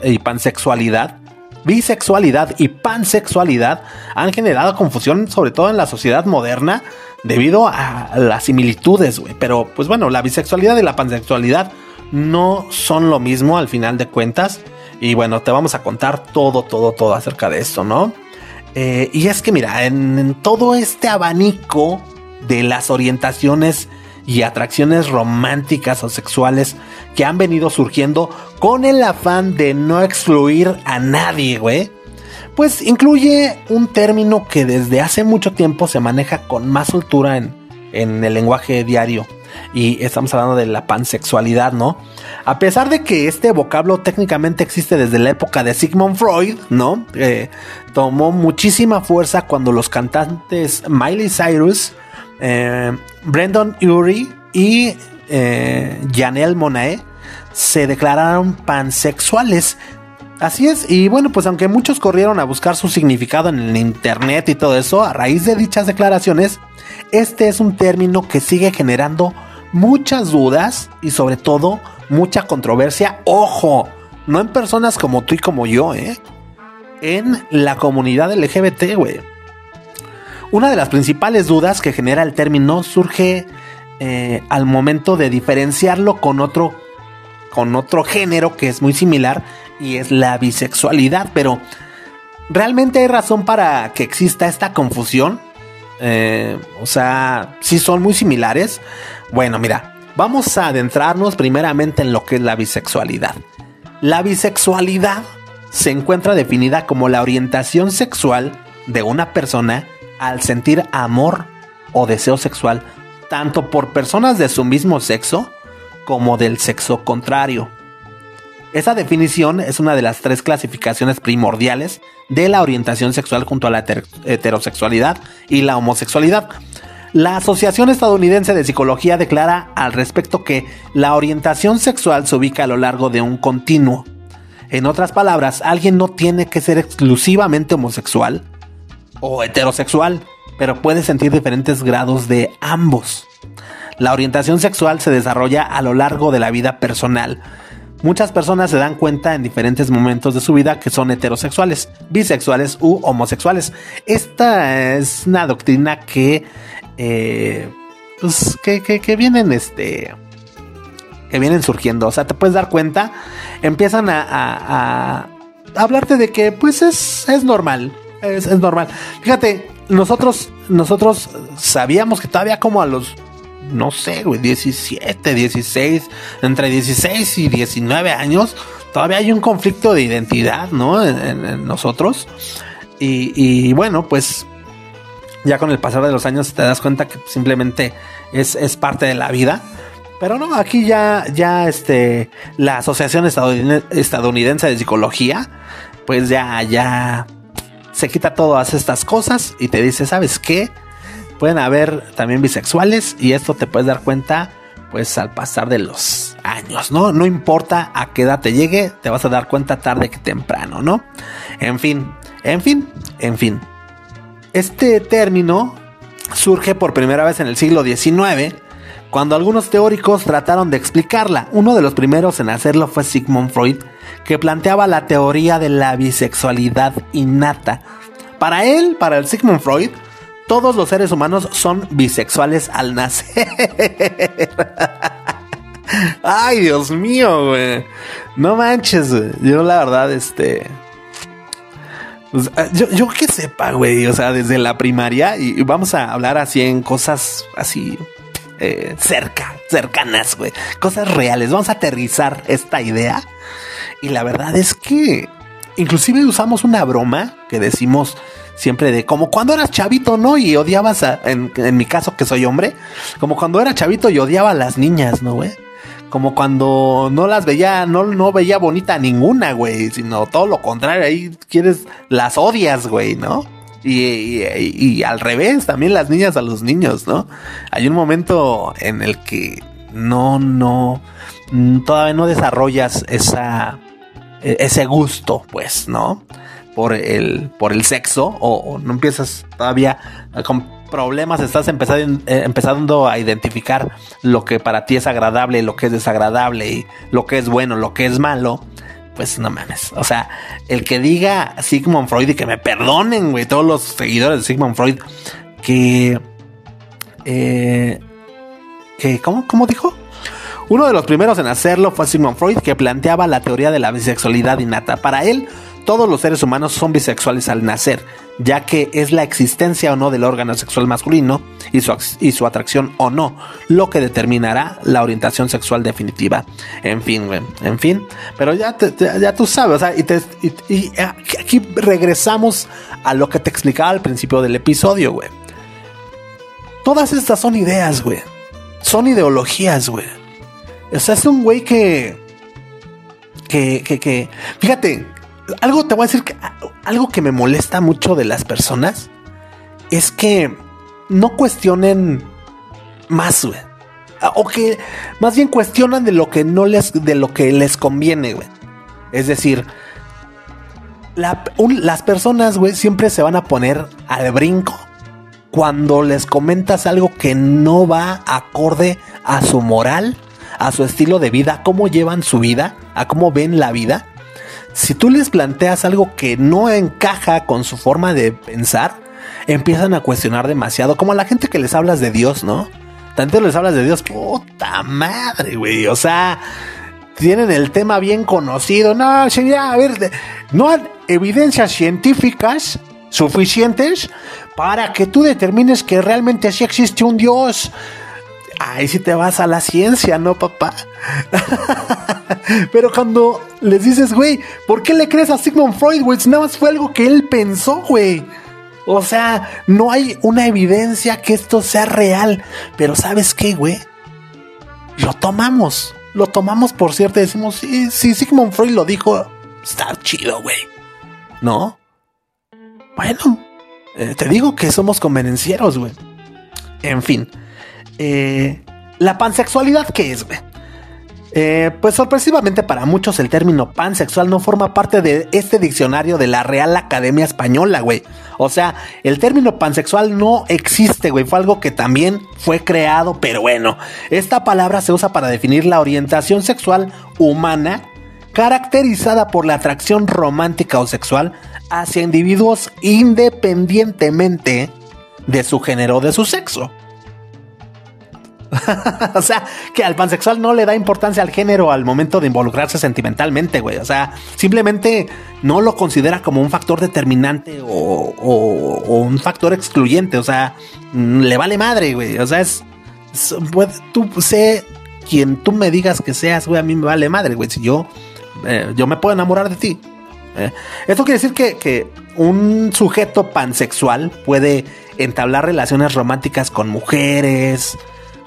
y pansexualidad bisexualidad y pansexualidad han generado confusión, sobre todo en la sociedad moderna, debido a las similitudes, güey. Pero, pues bueno, la bisexualidad y la pansexualidad no son lo mismo al final de cuentas. Y bueno, te vamos a contar todo, todo, todo acerca de esto, ¿no? Eh, y es que mira, en todo este abanico de las orientaciones y atracciones románticas o sexuales que han venido surgiendo con el afán de no excluir a nadie, güey. Pues incluye un término que desde hace mucho tiempo se maneja con más soltura en, en el lenguaje diario. Y estamos hablando de la pansexualidad, ¿no? A pesar de que este vocablo técnicamente existe desde la época de Sigmund Freud, ¿no? Eh, tomó muchísima fuerza cuando los cantantes Miley Cyrus eh, Brendan Urie y eh, Janelle Monae se declararon pansexuales. Así es, y bueno, pues aunque muchos corrieron a buscar su significado en el internet y todo eso, a raíz de dichas declaraciones, este es un término que sigue generando muchas dudas y sobre todo mucha controversia. Ojo, no en personas como tú y como yo, ¿eh? En la comunidad LGBT, güey. Una de las principales dudas que genera el término surge eh, al momento de diferenciarlo con otro, con otro género que es muy similar y es la bisexualidad. Pero, ¿realmente hay razón para que exista esta confusión? Eh, o sea, si son muy similares. Bueno, mira, vamos a adentrarnos primeramente en lo que es la bisexualidad. La bisexualidad se encuentra definida como la orientación sexual de una persona al sentir amor o deseo sexual tanto por personas de su mismo sexo como del sexo contrario. Esa definición es una de las tres clasificaciones primordiales de la orientación sexual junto a la heterosexualidad y la homosexualidad. La Asociación Estadounidense de Psicología declara al respecto que la orientación sexual se ubica a lo largo de un continuo. En otras palabras, alguien no tiene que ser exclusivamente homosexual o heterosexual, pero puede sentir diferentes grados de ambos. La orientación sexual se desarrolla a lo largo de la vida personal. Muchas personas se dan cuenta en diferentes momentos de su vida que son heterosexuales, bisexuales u homosexuales. Esta es una doctrina que, eh, pues, que, que, vienen, este, que vienen surgiendo. O sea, te puedes dar cuenta, empiezan a, a, hablarte de que, pues, es, es normal. Es, es normal. Fíjate, nosotros, nosotros sabíamos que todavía como a los, no sé, güey, 17, 16, entre 16 y 19 años, todavía hay un conflicto de identidad, ¿no? En, nosotros. Y, bueno, pues ya con el pasar de los años te das cuenta que simplemente es, es parte de la vida. Pero no, aquí ya, ya este, la Asociación Estadounidense de Psicología, pues ya, ya se quita todas estas cosas y te dice, ¿sabes qué? Pueden haber también bisexuales y esto te puedes dar cuenta pues al pasar de los años, ¿no? No importa a qué edad te llegue, te vas a dar cuenta tarde que temprano, ¿no? En fin, en fin, en fin. Este término surge por primera vez en el siglo XIX, cuando algunos teóricos trataron de explicarla. Uno de los primeros en hacerlo fue Sigmund Freud, que planteaba la teoría de la bisexualidad innata. Para él, para el Sigmund Freud, todos los seres humanos son bisexuales al nacer. Ay, Dios mío, güey. No manches. Yo la verdad, este... Pues, ah, yo, yo que sepa, güey. O sea, desde la primaria y vamos a hablar así en cosas así eh, cerca, cercanas, güey. Cosas reales. Vamos a aterrizar esta idea y la verdad es que inclusive usamos una broma que decimos siempre de como cuando eras chavito, ¿no? Y odiabas a, en, mi caso que soy hombre, como cuando era chavito y odiaba a las niñas, ¿no, güey? Como cuando no las veía, no, no veía bonita ninguna, güey, sino todo lo contrario, ahí quieres, las odias, güey, ¿no? Y, y, al revés, también las niñas a los niños, ¿no? Hay un momento en el que no, no, todavía no desarrollas esa, e-, ese gusto, pues, ¿no? Por el, por el sexo, o, no empiezas todavía con problemas, estás empezando, eh, empezando a identificar lo que para ti es agradable, lo que es desagradable, y lo que es bueno, lo que es malo, pues no mames. O sea, el que diga Sigmund Freud y que me perdonen, güey, todos los seguidores de Sigmund Freud, que... Eh, que ¿cómo, ¿Cómo dijo? Uno de los primeros en hacerlo fue Sigmund Freud, que planteaba la teoría de la bisexualidad innata. Para él, todos los seres humanos son bisexuales al nacer, ya que es la existencia o no del órgano sexual masculino y su, y su atracción o no, lo que determinará la orientación sexual definitiva. En fin, güey, en fin. Pero ya, ya tú sabes, o sea, y, y aquí regresamos a lo que te explicaba al principio del episodio, güey. Todas estas son ideas, güey. Son ideologías, güey. O sea, es un güey que, que, que, que, fíjate, algo te voy a decir que algo que me molesta mucho de las personas es que no cuestionen más, güey. o que más bien cuestionan de lo que no les, de lo que les conviene, güey. Es decir, las personas, güey, siempre se van a poner al brinco cuando les comentas algo que no va acorde a su moral, a su estilo de vida, a cómo llevan su vida, a cómo ven la vida. Si tú les planteas algo que no encaja con su forma de pensar, empiezan a cuestionar demasiado, como a la gente que les hablas de Dios, ¿no? Tanto les hablas de Dios, puta madre, güey. O sea, tienen el tema bien conocido. No, señor, a ver, no hay evidencias científicas suficientes para que tú determines que realmente sí existe un Dios. Ahí sí te vas a la ciencia, ¿no, papá? Pero cuando les dices, güey, ¿por qué le crees a Sigmund Freud, güey? Nada más fue algo que él pensó, güey. O sea, no hay una evidencia que esto sea real. Pero ¿sabes qué, güey? Lo tomamos. Lo tomamos por cierto y decimos, sí, sí, Sigmund Freud lo dijo. Está chido, güey. ¿No? Bueno, eh, te digo que somos convenencieros, güey. En fin. Eh, la pansexualidad, ¿qué es, güey? Eh, pues sorpresivamente para muchos el término pansexual no forma parte de este diccionario de la Real Academia Española, güey. O sea, el término pansexual no existe, güey. Fue algo que también fue creado, pero bueno. Esta palabra se usa para definir la orientación sexual humana caracterizada por la atracción romántica o sexual hacia individuos independientemente de su género o de su sexo. o sea, que al pansexual no le da importancia al género al momento de involucrarse sentimentalmente, güey. O sea, simplemente no lo considera como un factor determinante o, un factor excluyente. O sea, mm, le vale madre, güey. O sea, es. tú sé quien tú me digas que seas, güey, a mí me vale madre, güey. Si yo, eh, yo me puedo enamorar de ti. ¿eh? Esto quiere decir que, que un sujeto pansexual puede entablar relaciones románticas con mujeres,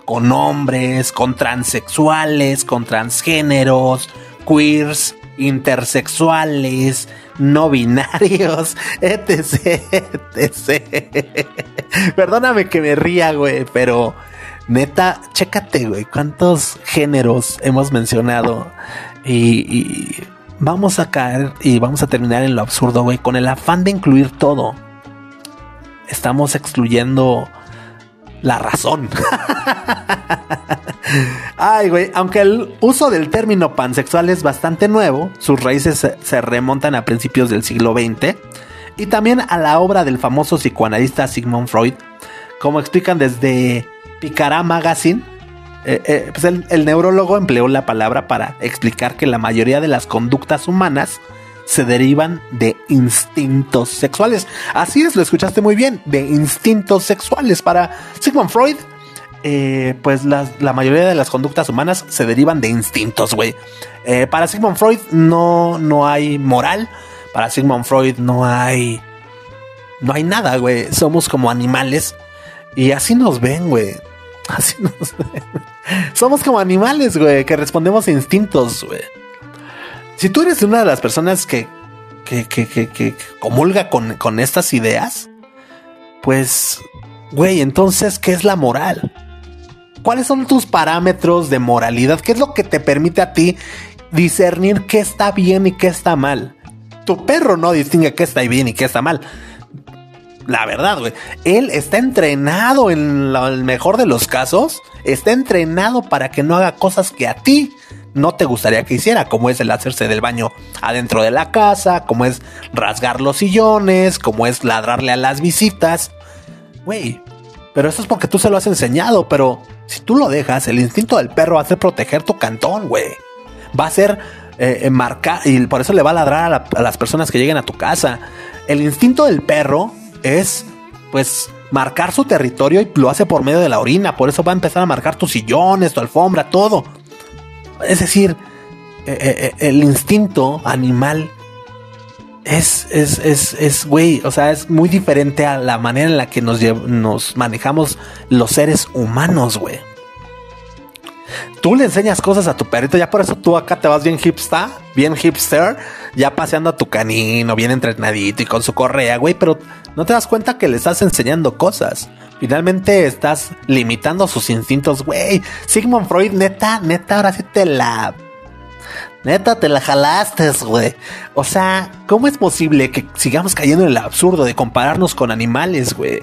con hombres, con transexuales, con transgéneros, queers, intersexuales, no binarios, etc, etc. Perdóname que me ría, güey, pero neta, chécate, güey, cuántos géneros hemos mencionado y, vamos a caer y vamos a terminar en lo absurdo, güey, con el afán de incluir todo. Estamos excluyendo la razón. Ay, güey, aunque el uso del término pansexual es bastante nuevo, sus raíces se, remontan a principios del siglo XX y también a la obra del famoso psicoanalista Sigmund Freud, como explican desde Picará Magazine. Eh, eh, pues el, neurólogo empleó la palabra para explicar que la mayoría de las conductas humanas se derivan de instintos sexuales. Así es, lo escuchaste muy bien, de instintos sexuales. Para Sigmund Freud, eh, pues la, mayoría de las conductas humanas se derivan de instintos, güey. Para Sigmund Freud no, no hay moral. Para Sigmund Freud no hay... No hay nada, güey. Somos como animales. Y así nos ven, güey. Así nos. Somos como animales, güey, que respondemos a instintos, güey. Si tú eres una de las personas que, que, que, que, comulga con, con estas ideas, pues, güey, entonces, ¿qué es la moral? ¿Cuáles son tus parámetros de moralidad? ¿Qué es lo que te permite a ti discernir qué está bien y qué está mal? Tu perro no distingue qué está bien y qué está mal. La verdad, güey. Él está entrenado en el mejor de los casos. Está entrenado para que no haga cosas que a ti no te gustaría que hiciera, como es el hacerse del baño adentro de la casa, como es rasgar los sillones, como es ladrarle a las visitas. Güey, pero eso es porque tú se lo has enseñado, pero si tú lo dejas, el instinto del perro va a ser proteger tu cantón, güey. Va a ser eh, marcar, y por eso le va a ladrar a las personas que lleguen a tu casa. El instinto del perro es, pues, marcar su territorio y lo hace por medio de la orina. Por eso va a empezar a marcar tus sillones, tu alfombra, todo. Es decir, eh, eh, eh, el instinto animal es, es, es, es, güey, o sea, es muy diferente a la manera en la que nos, nos manejamos los seres humanos, güey. Tú le enseñas cosas a tu perrito, ya por eso tú acá te vas bien hipster, bien hipster, ya paseando a tu canino, bien entrenadito y con su correa, güey, pero no te das cuenta que le estás enseñando cosas. Finalmente estás limitando sus instintos, güey. Sigmund Freud, neta, neta, ahora sí te la Neta, te la jalaste, güey. O sea, ¿cómo es posible que sigamos cayendo en el absurdo de compararnos con animales, güey?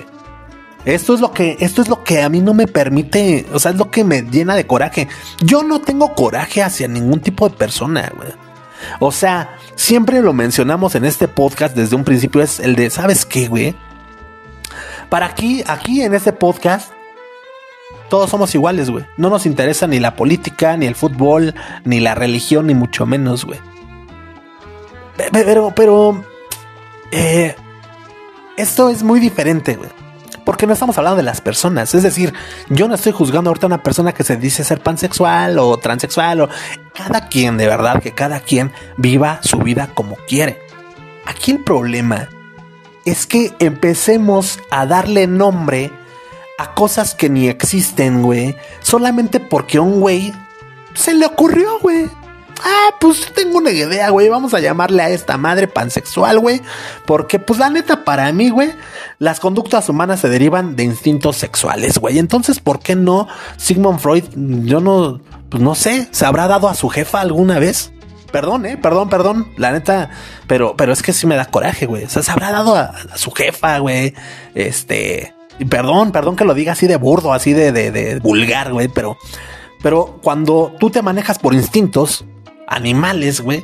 Esto es lo que, esto es lo que a mí no me permite, o sea, es lo que me llena de coraje. Yo no tengo coraje hacia ningún tipo de persona, güey. O sea, siempre lo mencionamos en este podcast desde un principio, es el de, ¿sabes qué, güey? Para aquí, aquí en este podcast, todos somos iguales, güey. No nos interesa ni la política, ni el fútbol, ni la religión, ni mucho menos, güey. Pero, pero, eh, esto es muy diferente, güey. Porque no estamos hablando de las personas. Es decir, yo no estoy juzgando ahorita a una persona que se dice ser pansexual o transexual o cada quien, de verdad, que cada quien viva su vida como quiere. Aquí el problema es que empecemos a darle nombre a cosas que ni existen, güey. Solamente porque un güey se le ocurrió, güey. Ah, pues tengo una idea, güey. Vamos a llamarle a esta madre pansexual, güey. Porque, pues la neta, para mí, güey, las conductas humanas se derivan de instintos sexuales, güey. Entonces, ¿por qué no Sigmund Freud, yo no, pues no sé, se habrá dado a su jefa alguna vez? Perdón, eh, perdón, perdón. La neta, pero, pero es que sí me da coraje, güey. O sea, se habrá dado a, a su jefa, güey. Este, perdón, perdón que lo diga así de burdo, así de, de, vulgar, güey, pero, pero cuando tú te manejas por instintos animales, güey,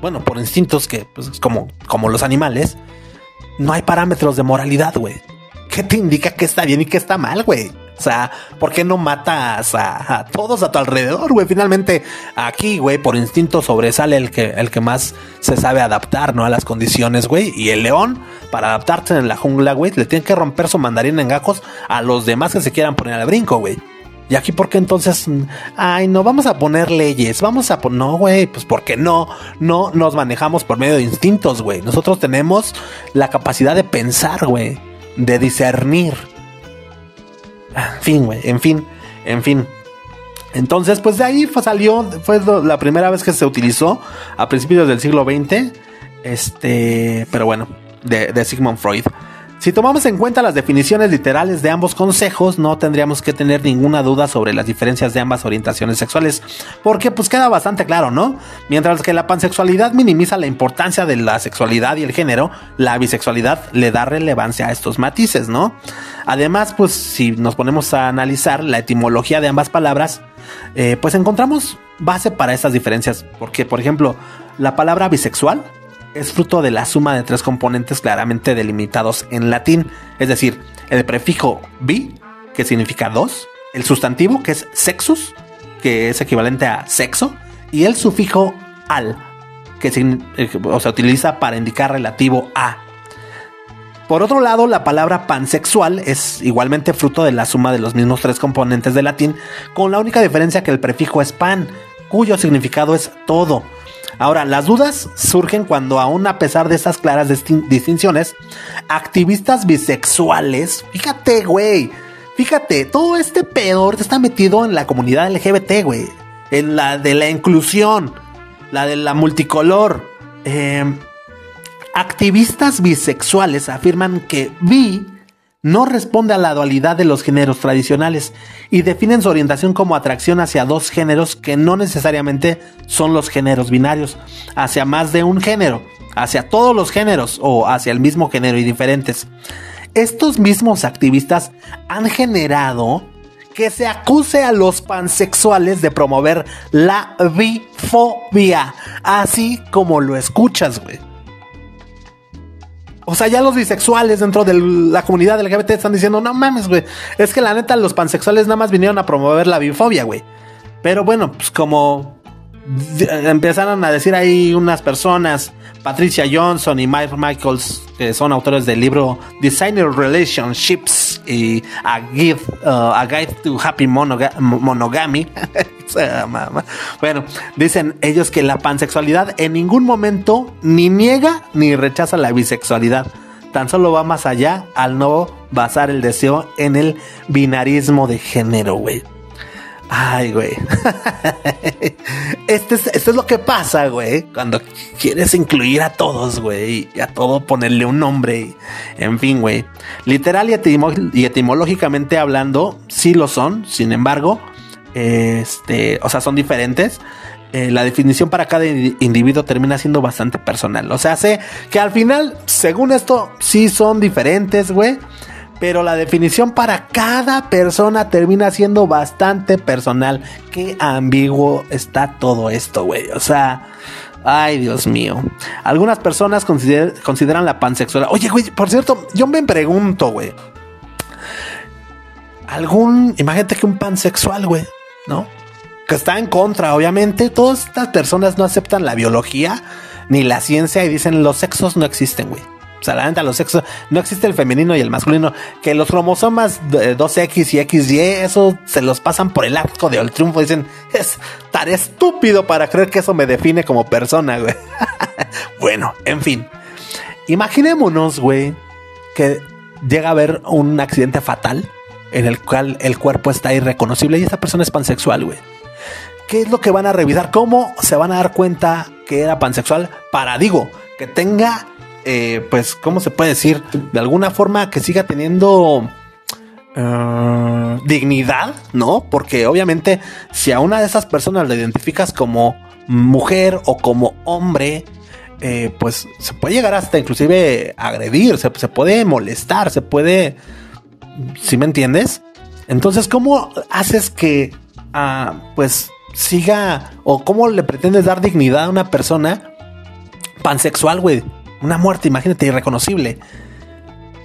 bueno, por instintos que, pues, como, como los animales, no hay parámetros de moralidad, güey. ¿Qué te indica que está bien y que está mal, güey? O sea, ¿por qué no matas a, todos a tu alrededor, güey? Finalmente, aquí, güey, por instinto sobresale el que, el que más se sabe adaptar, ¿no? A las condiciones, güey. Y el león, para adaptarse en la jungla, güey, le tiene que romper su mandarín en gajos a los demás que se quieran poner al brinco, güey. Y aquí, ¿por qué entonces? Ay, no, vamos a poner leyes, vamos a poner. No, güey, pues porque no, no nos manejamos por medio de instintos, güey. Nosotros tenemos la capacidad de pensar, güey, de discernir en fin, güey, en fin, en fin. Entonces, pues de ahí salió, fue la primera vez que se utilizó a principios del siglo XX. Este, pero bueno, de, de Sigmund Freud. Si tomamos en cuenta las definiciones literales de ambos consejos, no tendríamos que tener ninguna duda sobre las diferencias de ambas orientaciones sexuales, porque pues queda bastante claro, ¿no? Mientras que la pansexualidad minimiza la importancia de la sexualidad y el género, la bisexualidad le da relevancia a estos matices, ¿no? Además, pues si nos ponemos a analizar la etimología de ambas palabras, eh, pues encontramos base para estas diferencias, porque por ejemplo, la palabra bisexual es fruto de la suma de tres componentes claramente delimitados en latín, es decir, el prefijo bi, que significa dos, el sustantivo, que es sexus, que es equivalente a sexo, y el sufijo al, que se, eh, utiliza para indicar relativo a. Por otro lado, la palabra pansexual es igualmente fruto de la suma de los mismos tres componentes de latín, con la única diferencia que el prefijo es pan, cuyo significado es todo Ahora, las dudas surgen cuando aún a pesar de estas claras distinciones, activistas bisexuales, fíjate, güey, fíjate, todo este peor está metido en la comunidad LGBT, güey, en la de la inclusión, la de la multicolor. Em, activistas bisexuales afirman que bi no responde a la dualidad de los géneros tradicionales y definen su orientación como atracción hacia dos géneros que no necesariamente son los géneros binarios, hacia más de un género, hacia todos los géneros o hacia el mismo género y diferentes. Estos mismos activistas han generado que se acuse a los pansexuales de promover la bifobia, así como lo escuchas, güey. O sea, ya los bisexuales dentro de la comunidad LGBT están diciendo, no mames, güey. Es que la neta, los pansexuales nada más vinieron a promover la bifobia, güey. Pero bueno, pues como empezaron a decir ahí unas personas, Patricia Johnson y Mike Michaels, que son autores del libro Designer Relationships y A Guide, uh, a Guide to Happy Monogamy. bueno, dicen ellos que la pansexualidad en ningún momento ni niega ni rechaza la bisexualidad. Tan solo va más allá al no basar el deseo en el binarismo de género, güey. Ay, güey. Este es, esto es lo que pasa, güey. Cuando quieres incluir a todos, güey. Y a todo ponerle un nombre. En fin, güey. Literal y, etimológicamente hablando, sí lo son. Sin embargo, este, o sea, son diferentes. Eh, la definición para cada individuo termina siendo bastante personal. O sea, sé que al final, según esto, sí son diferentes, güey. Pero la definición para cada persona termina siendo bastante personal. Qué ambiguo está todo esto, güey. O sea, ay, Dios mío. Algunas personas consideran la pansexualidad. Oye, güey, por cierto, yo me pregunto, güey. Algún, imagínate que un pansexual, güey, ¿no? Que está en contra, obviamente. Todas estas personas no aceptan la biología ni la ciencia y dicen los sexos no existen, güey. O sea, la los sexos, no existe el femenino y el masculino. Que los cromosomas 2X y XY, eso se los pasan por el arco de el triunfo. Dicen, es tan estúpido para creer que eso me define como persona, güey. bueno, en fin. Imaginémonos, güey, que llega a haber un accidente fatal en el cual el cuerpo está irreconocible y esa persona es pansexual, güey. ¿Qué es lo que van a revisar? ¿Cómo se van a dar cuenta que era pansexual? Para, digo, que tenga eh, pues, ¿cómo se puede decir? De alguna forma que siga teniendo eh, dignidad, ¿no? Porque obviamente si a una de esas personas la identificas como mujer o como hombre, eh, pues se puede llegar hasta inclusive agredir, se, puede molestar, se puede, ¿sí me entiendes? Entonces, ¿cómo haces que, ah, pues, siga o cómo le pretendes dar dignidad a una persona pansexual, güey? Una muerte, imagínate, irreconocible.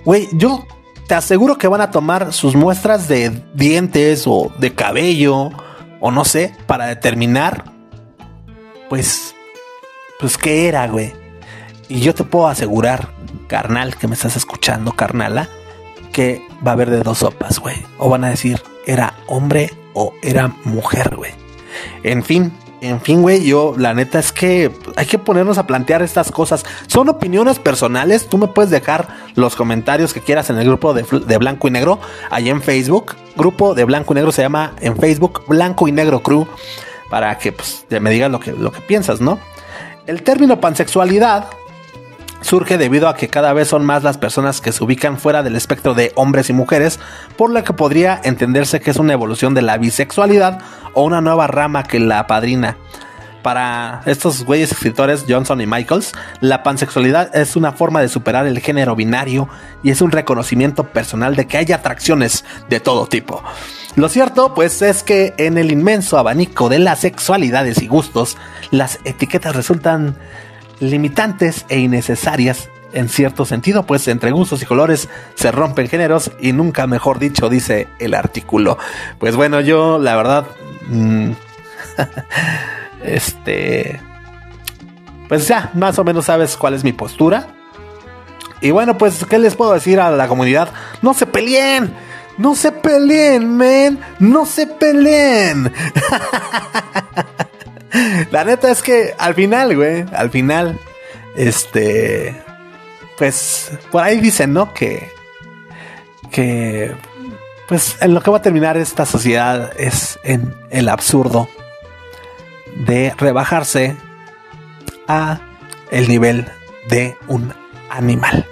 Güey, yo te aseguro que van a tomar sus muestras de dientes o de cabello o no sé, para determinar, pues, pues qué era, güey. Y yo te puedo asegurar, carnal, que me estás escuchando, carnala, que va a haber de dos sopas, güey. O van a decir, era hombre o era mujer, güey. En fin, en fin, güey, yo la neta es que hay que ponernos a plantear estas cosas. Son opiniones personales. Tú me puedes dejar los comentarios que quieras en el grupo de, Blanco y Negro, ahí en Facebook. Grupo de Blanco y Negro se llama en Facebook Blanco y Negro Crew, para que pues, me digas lo que piensas, ¿no? El término pansexualidad surge debido a que cada vez son más las personas que se ubican fuera del espectro de hombres y mujeres, por lo que podría entenderse que es una evolución de la bisexualidad o una nueva rama que la padrina. Para estos güeyes escritores Johnson y Michaels, la pansexualidad es una forma de superar el género binario y es un reconocimiento personal de que hay atracciones de todo tipo. Lo cierto, pues, es que en el inmenso abanico de las sexualidades y gustos, las etiquetas resultan limitantes e innecesarias en cierto sentido, pues entre gustos y colores se rompen géneros y nunca mejor dicho, dice el artículo. Pues bueno, yo la verdad, mm, este, pues ya, más o menos sabes cuál es mi postura. Y bueno, pues, ¿qué les puedo decir a la comunidad? No se peleen. No se peleen, men. No se peleen. La neta es que al final, güey, al final, este, pues por ahí dicen, ¿no? Que, que, pues en lo que va a terminar esta sociedad es en el absurdo de rebajarse a el nivel de un animal.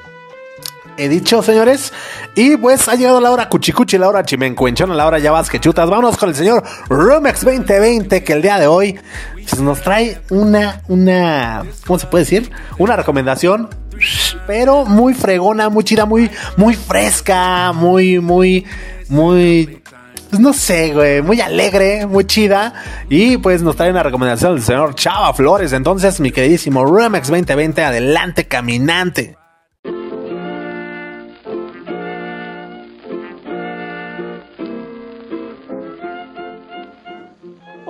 He dicho, señores, y pues ha llegado la hora cuchicuchi, la hora chimencuenchona, la hora ya vas que chutas. Vámonos con el señor Rumex 2020, que el día de hoy pues, nos trae una, una, ¿cómo se puede decir? Una recomendación, pero muy fregona, muy chida, muy, muy fresca, muy, muy, muy, pues no sé, güey, muy alegre, muy chida. Y pues nos trae una recomendación del señor Chava Flores. Entonces, mi queridísimo Rumex 2020, adelante, caminante.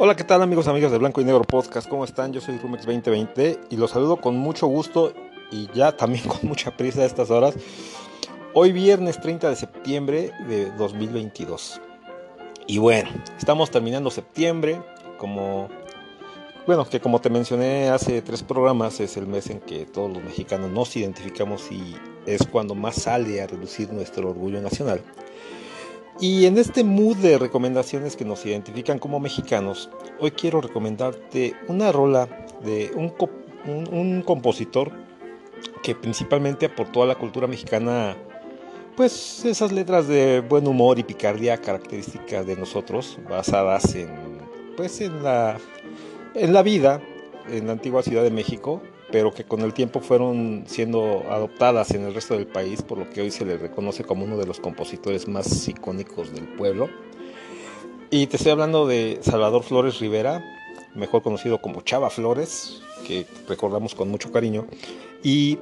Hola, ¿qué tal amigos, amigas de Blanco y Negro Podcast? ¿Cómo están? Yo soy Rumex 2020 y los saludo con mucho gusto y ya también con mucha prisa a estas horas. Hoy viernes 30 de septiembre de 2022. Y bueno, estamos terminando septiembre, como bueno, que como te mencioné hace tres programas, es el mes en que todos los mexicanos nos identificamos y es cuando más sale a reducir nuestro orgullo nacional. Y en este mood de recomendaciones que nos identifican como mexicanos, hoy quiero recomendarte una rola de un, un, compositor que principalmente aportó a la cultura mexicana pues esas letras de buen humor y picardía características de nosotros, basadas en pues en la en la vida en la antigua Ciudad de México pero que con el tiempo fueron siendo adoptadas en el resto del país, por lo que hoy se le reconoce como uno de los compositores más icónicos del pueblo. Y te estoy hablando de Salvador Flores Rivera, mejor conocido como Chava Flores, que recordamos con mucho cariño. Y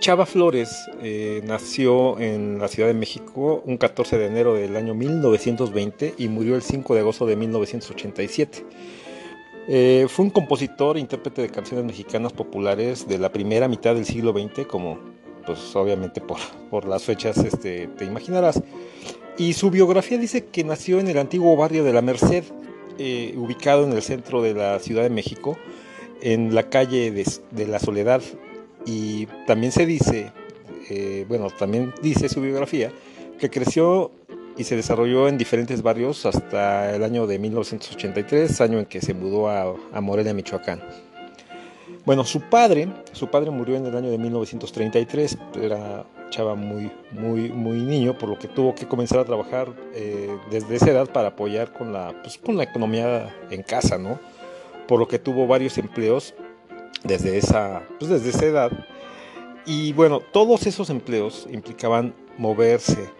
Chava Flores eh, nació en la Ciudad de México un 14 de enero del año 1920 y murió el 5 de agosto de 1987. Eh, fue un compositor e intérprete de canciones mexicanas populares de la primera mitad del siglo XX, como pues obviamente por, por las fechas este, te imaginarás. Y su biografía dice que nació en el antiguo barrio de la Merced, eh, ubicado en el centro de la Ciudad de México, en la calle de, la Soledad. Y también se dice, eh, bueno, también dice su biografía, que creció y se desarrolló en diferentes barrios hasta el año de 1983, año en que se mudó a, Morelia, Michoacán. Bueno, su padre, su padre murió en el año de 1933, era chava muy, muy, muy niño, por lo que tuvo que comenzar a trabajar eh, desde esa edad para apoyar con la, pues, con la economía en casa, ¿no? Por lo que tuvo varios empleos desde esa, pues, desde esa edad. Y bueno, todos esos empleos implicaban moverse,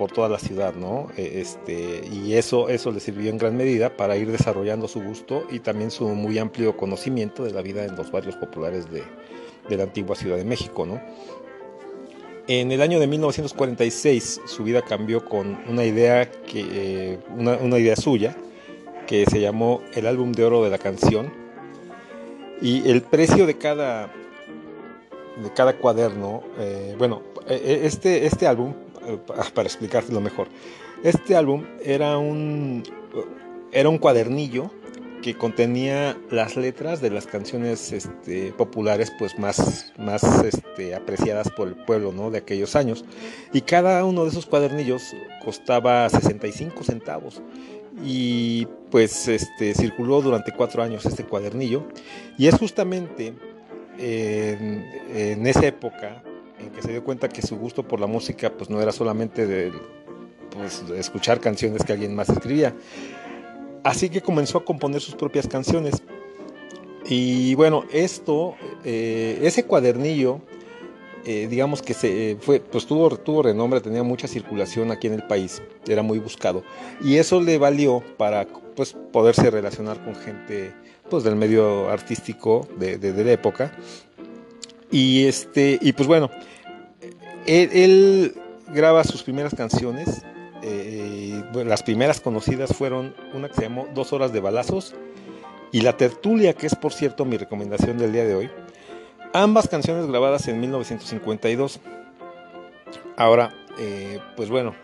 por toda la ciudad, ¿no? E, este, y eso, eso le sirvió en gran medida para ir desarrollando su gusto y también su muy amplio conocimiento de la vida en los barrios populares de, la antigua Ciudad de México, ¿no? En el año de 1946 su vida cambió con una idea, que, eh, una, idea suya que se llamó el álbum de oro de la canción y el precio de cada, de cada cuaderno, eh, bueno, e, e, este, este álbum para explicártelo mejor. Este álbum era un, era un cuadernillo que contenía las letras de las canciones este, populares pues más, más este, apreciadas por el pueblo ¿no? de aquellos años. Y cada uno de esos cuadernillos costaba 65 centavos. Y pues este, circuló durante cuatro años este cuadernillo. Y es justamente en, en esa época en que se dio cuenta que su gusto por la música pues no era solamente de, pues, escuchar canciones que alguien más escribía. Así que comenzó a componer sus propias canciones. Y bueno, esto, eh, ese cuadernillo, eh, digamos que se fue, pues tuvo, tuvo renombre, tenía mucha circulación aquí en el país, era muy buscado. Y eso le valió para pues, poderse relacionar con gente pues, del medio artístico de, de la época y este, y pues bueno, él, graba sus primeras canciones. Eh, las primeras conocidas fueron una que se llamó Dos horas de balazos y La Tertulia, que es por cierto mi recomendación del día de hoy. Ambas canciones grabadas en 1952. Ahora, eh, pues bueno,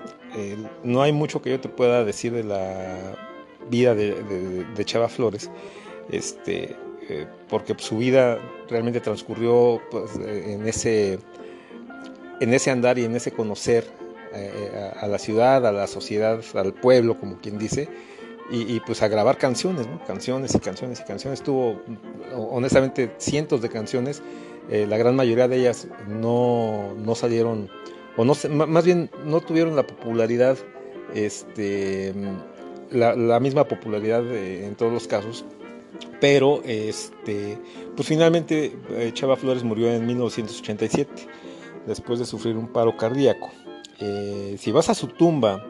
no hay mucho que yo te pueda decir de la vida de, Chava Flores. Este, eh, porque su vida realmente transcurrió pues, en, ese, en ese andar y en ese conocer eh, a, la ciudad, a la sociedad, al pueblo, como quien dice, y, pues a grabar canciones, canciones y canciones y canciones. Tuvo honestamente cientos de canciones, eh, la gran mayoría de ellas no, no salieron, o no más bien no tuvieron la popularidad, este, la, misma popularidad en todos los casos. Pero este, pues finalmente eh, Chava Flores murió en 1987 después de sufrir un paro cardíaco. Eh, si vas a su tumba,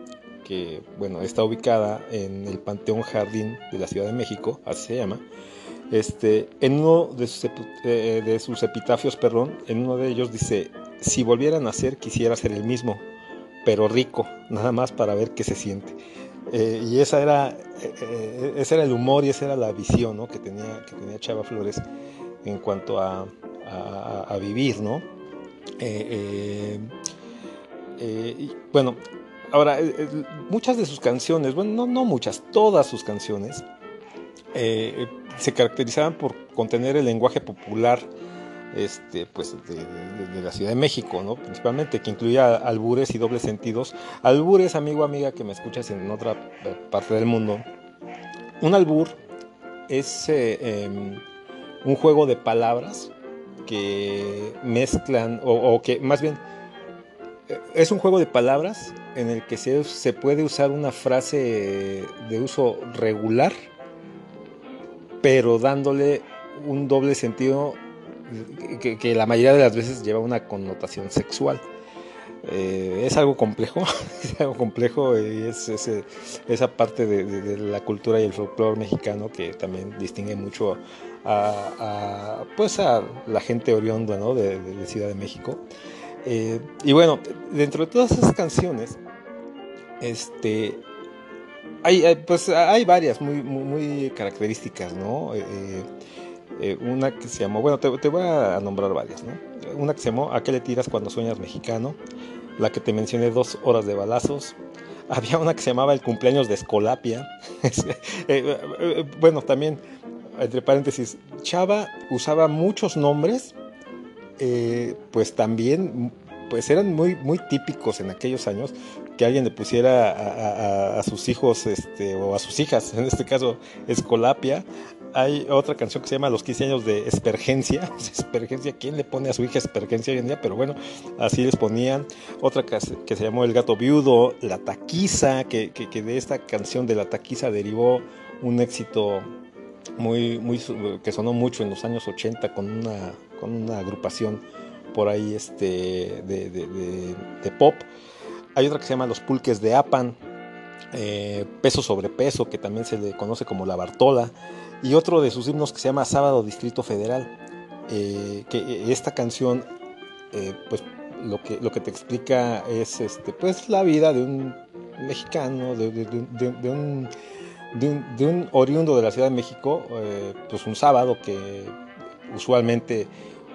que bueno, está ubicada en el Panteón Jardín de la Ciudad de México, así se llama, este, en uno de sus, eh, epitafios, perdón, en uno de ellos dice, si volviera a nacer quisiera ser el mismo, pero rico, nada más para ver qué se siente. Eh, y esa era, ese era el humor y esa era la visión que, tenía, que tenía Chava Flores en cuanto a, vivir, ¿no? Bueno, ahora, muchas de sus canciones, bueno, no, no muchas, todas sus canciones, se caracterizaban por contener el lenguaje popular este, pues de, la Ciudad de México, ¿no? Principalmente, que incluía albures y dobles sentidos. Albures, amigo, amiga, que me escuchas en otra eh, parte del mundo. Un albur es eh, em, un juego de palabras que mezclan, o, que más bien, eh, es un juego de palabras en el que se, se puede usar una frase de uso regular, pero dándole un doble sentido que, la mayoría de las veces lleva una connotación sexual. Eh, es algo complejo, es algo complejo y es, esa parte de, la cultura y el folclore mexicano que también distingue mucho a, pues a la gente oriunda ¿no? de, Ciudad de México. Eh, y bueno, dentro de todas esas canciones, este, hay, pues hay varias muy, muy, características, ¿no? Eh, eh, una que se llamó, bueno, te, voy a nombrar varias, ¿no? Una que se llamó ¿A qué le tiras cuando sueñas mexicano? La que te mencioné, Dos horas de balazos. Había una que se llamaba El cumpleaños de Escolapia. Bueno, también, entre paréntesis, Chava usaba muchos nombres, pues también pues eran muy, muy típicos en aquellos años que alguien le pusiera a, sus hijos este, o a sus hijas, en este caso Escolapia, hay otra canción que se llama Los 15 años de Espergencia. Espergencia, ¿quién le pone a su hija Espergencia hoy en día? Pero bueno, así les ponían. Otra que, se llamó El gato viudo, La taquiza, que, de esta canción de La taquiza derivó un éxito muy, muy, que sonó mucho en los años 80 con una, con una agrupación por ahí este, de, pop. Hay otra que se llama Los pulques de Apan, eh, Peso sobre Peso, que también se le conoce como La Bartola y otro de sus himnos que se llama Sábado Distrito Federal, eh, que eh, esta canción, pues lo que, lo que te explica es este, pues, la vida de un mexicano, de, un, de un, oriundo de la Ciudad de México, pues un sábado que usualmente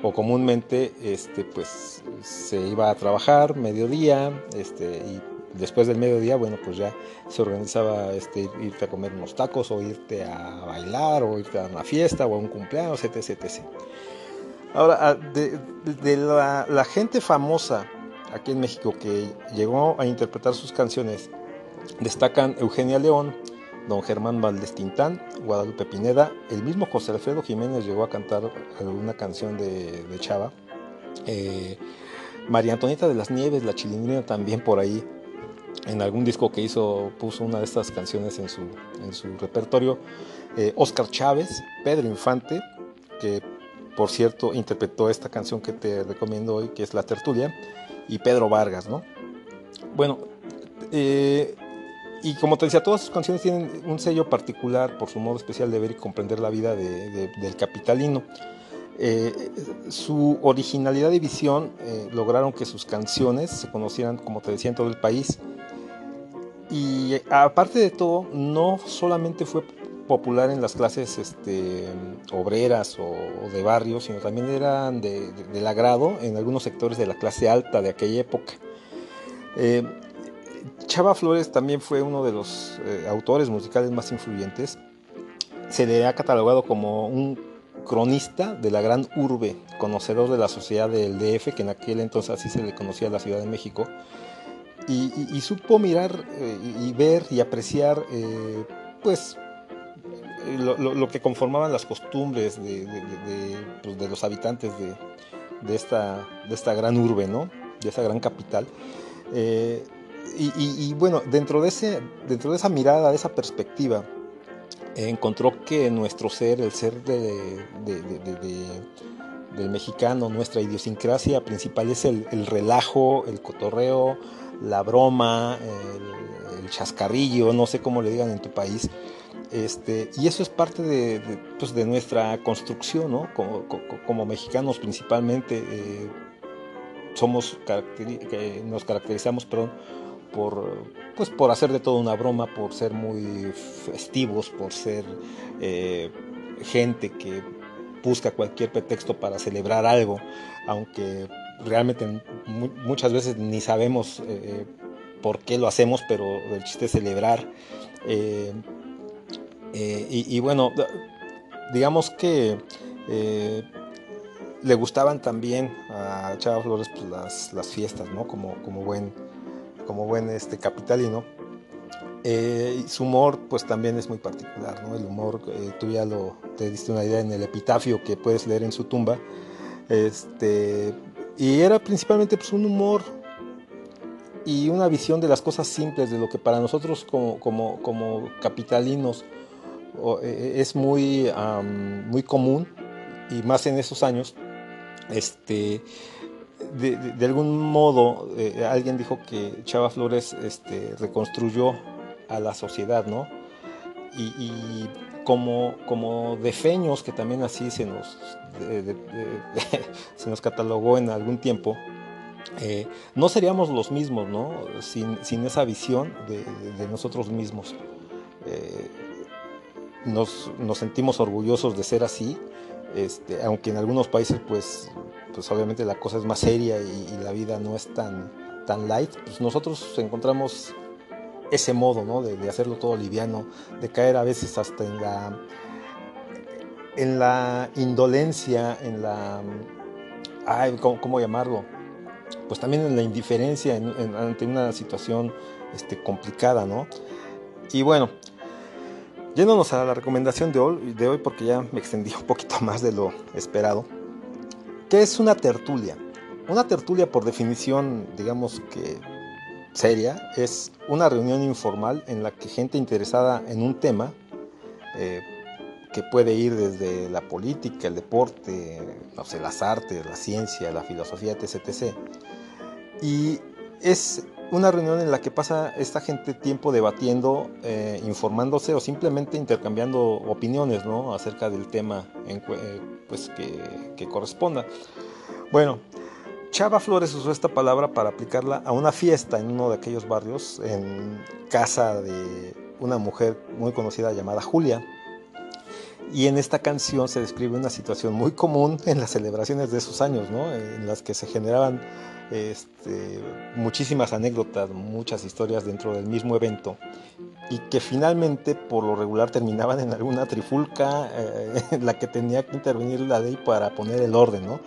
o comúnmente este, pues, se iba a trabajar mediodía este, y después del mediodía, bueno, pues ya se organizaba este, irte a comer unos tacos o irte a bailar o irte a una fiesta o a un cumpleaños, etc. etc. Ahora, ah, de, la, gente famosa aquí en México que llegó a interpretar sus canciones, destacan Eugenia León, don Germán Valdés Tintán, Guadalupe Pineda, el mismo José Alfredo Jiménez llegó a cantar alguna canción de, Chava. Eh, María Antonieta de las Nieves, la chilindrina también por ahí en algún disco que hizo puso una de estas canciones en su, en su repertorio. Oscar eh, Chávez, Pedro Infante, que por cierto interpretó esta canción que te recomiendo hoy, que es La Tertulia, y Pedro Vargas, ¿no? Bueno, eh, y como te decía, todas sus canciones tienen un sello particular por su modo especial de ver y comprender la vida del capitalino. Eh, su originalidad y visión lograron que sus canciones se conocieran, como te decía, en todo el país y aparte de todo, no solamente fue popular en las clases este, obreras o, de barrio, sino también eran de, del agrado en algunos sectores de la clase alta de aquella época. Eh, Chava Flores también fue uno de los eh, autores musicales más influyentes. Se le ha catalogado como un cronista de la gran urbe, conocedor de la sociedad del DF, que en aquel entonces así se le conocía a la Ciudad de México y, supo mirar eh, y ver y apreciar eh, pues lo, que conformaban las costumbres de, pues, los habitantes de, esta, de esta gran urbe, ¿no? de esa gran capital. Y, bueno, dentro de, ese, dentro de esa mirada, de esa perspectiva, encontró que nuestro ser, el ser del mexicano, nuestra idiosincrasia principal es el, el relajo, el cotorreo, la broma, el, chascarrillo, no sé cómo le digan en tu país. Este, y eso es parte de, pues, nuestra construcción, ¿no? Como, mexicanos principalmente, eh, somos, nos caracterizamos, perdón, por, pues, por hacer de todo una broma, por ser muy festivos, por ser eh, gente que busca cualquier pretexto para celebrar algo, aunque realmente muchas veces ni sabemos eh, eh, por qué lo hacemos, pero el chiste es celebrar. Y, bueno, digamos que le gustaban también a Chava Flores pues, las, las, fiestas, ¿no? Como, como buen, como buen este, capitalino. Eh, su humor pues también es muy particular, ¿no? El humor, eh, tú ya lo, te diste una idea en el epitafio que puedes leer en su tumba. Este, y era principalmente pues, un humor y una visión de las cosas simples, de lo que para nosotros como, como, como capitalinos eh, es muy, muy común, y más en esos años, este, de, algún modo alguien dijo que Chava Flores este, reconstruyó a la sociedad, ¿no? Y, como, como defeños, que también así se nos, se nos catalogó en algún tiempo, eh, no seríamos los mismos, ¿no? Sin, esa visión de, nosotros mismos. Eh, nos, sentimos orgullosos de ser así, este, aunque en algunos países, pues, pues obviamente la cosa es más seria y, la vida no es tan, tan light, pues nosotros encontramos ese modo, ¿no? De, hacerlo todo liviano, de caer a veces hasta en la, en la indolencia, en la, ay, ¿cómo, llamarlo? Pues también en la indiferencia ante una situación este, complicada, ¿no? Y bueno, yéndonos a la recomendación de hoy, de hoy, porque ya me extendí un poquito más de lo esperado, ¿qué es una tertulia? Una tertulia por definición, digamos que seria es una reunión informal en la que gente interesada en un tema, eh, que puede ir desde la política, el deporte, no sé, las artes, la ciencia, la filosofía, etc. Y es una reunión en la que pasa esta gente tiempo debatiendo, eh, informándose o simplemente intercambiando opiniones ¿no? acerca del tema en, eh, pues, que, que corresponda. Bueno, Chava Flores usó esta palabra para aplicarla a una fiesta en uno de aquellos barrios, en casa de una mujer muy conocida llamada Julia. Y en esta canción se describe una situación muy común en las celebraciones de esos años, ¿no? en las que se generaban este, muchísimas anécdotas, muchas historias dentro del mismo evento y que finalmente por lo regular terminaban en alguna trifulca eh, en la que tenía que intervenir la ley para poner el orden. ¿no?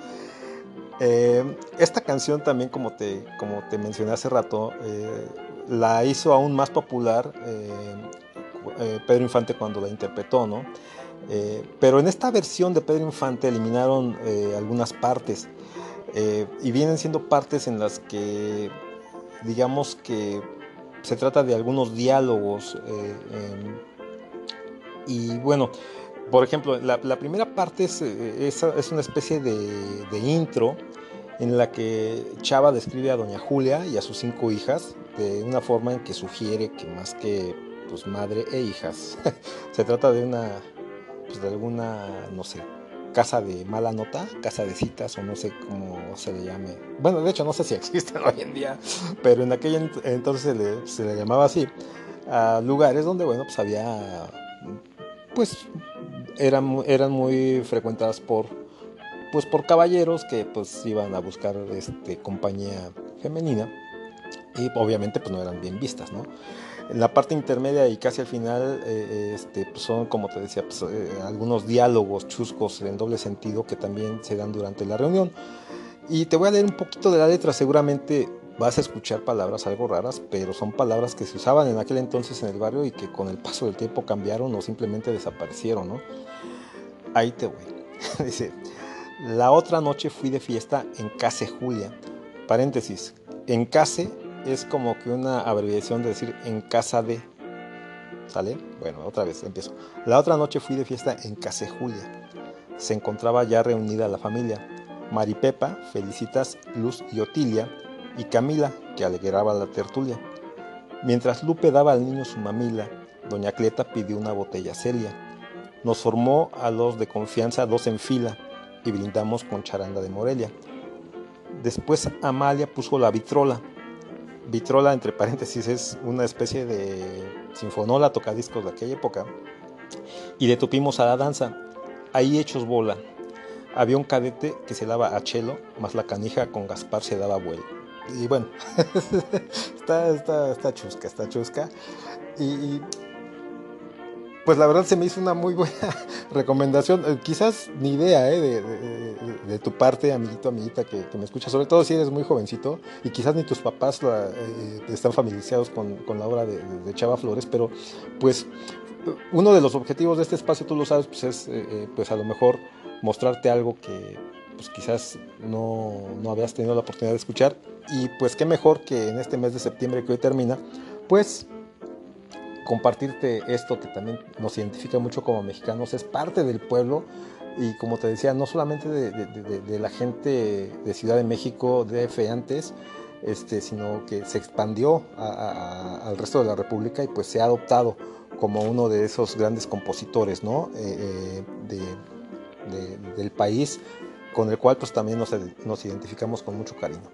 Eh, esta canción también, como te, como te mencioné hace rato, eh, la hizo aún más popular eh, Pedro Infante cuando la interpretó, ¿no? pero en esta versión de Pedro Infante eliminaron algunas partes y vienen siendo partes en las que, digamos que se trata de algunos diálogos em, y bueno, por ejemplo, la, primera parte es, es, una especie de, intro en la que Chava describe a Doña Julia y a sus cinco hijas de una forma en que sugiere que más que pues, madre e hijas, se trata de una, pues, de alguna, no sé, casa de mala nota, casa de citas o no sé cómo se le llame. Bueno, de hecho no sé si existen hoy en día, pero en aquel entonces se le, llamaba así, a lugares donde, bueno, pues había, pues eran, eran muy frecuentadas por, pues por caballeros que pues iban a buscar este, compañía femenina y obviamente pues no eran bien vistas, ¿no? En la parte intermedia y casi al final eh, este, pues, son, como te decía, pues, eh, algunos diálogos chuscos en doble sentido que también se dan durante la reunión. Y te voy a leer un poquito de la letra, seguramente vas a escuchar palabras algo raras, pero son palabras que se usaban en aquel entonces en el barrio y que con el paso del tiempo cambiaron o simplemente desaparecieron, ¿no? Ahí te voy. Dice, la otra noche fui de fiesta en Case Julia. Paréntesis, en Case es como que una abreviación de decir en casa de. ¿Sale? Bueno, otra vez empiezo. La otra noche fui de fiesta en Case Julia. Se encontraba ya reunida la familia. Maripepa, Felicitas, Luz y Otilia, y Camila, que alegraba la tertulia. Mientras Lupe daba al niño su mamila, doña Cleta pidió una botella Celia nos formó a los de confianza dos en fila y brindamos con charanda de Morelia. Después Amalia puso la vitrola. Vitrola, entre paréntesis, es una especie de sinfonola tocadiscos de aquella época. Y le tupimos a la danza. Ahí hechos bola. Había un cadete que se daba a chelo, más la canija con Gaspar se daba vuelo. Y bueno, está, está, está chusca, está chusca. Y, pues la verdad se me hizo una muy buena recomendación. Eh, quizás ni idea ¿eh? de, tu parte, amiguito, amiguita, que, me escucha, sobre todo si eres muy jovencito y quizás ni tus papás eh, están familiarizados con, la obra de, Chava Flores, pero pues uno de los objetivos de este espacio, tú lo sabes, pues es pues a lo mejor mostrarte algo que pues quizás no, no habías tenido la oportunidad de escuchar y pues qué mejor que en este mes de septiembre que hoy termina, pues compartirte esto que también nos identifica mucho como mexicanos, es parte del pueblo y como te decía, no solamente de, la gente de Ciudad de México, de antes, este, sino que se expandió al resto de la República y pues se ha adoptado como uno de esos grandes compositores ¿no? Eh, eh, del país, con el cual pues también nos identificamos con mucho cariño.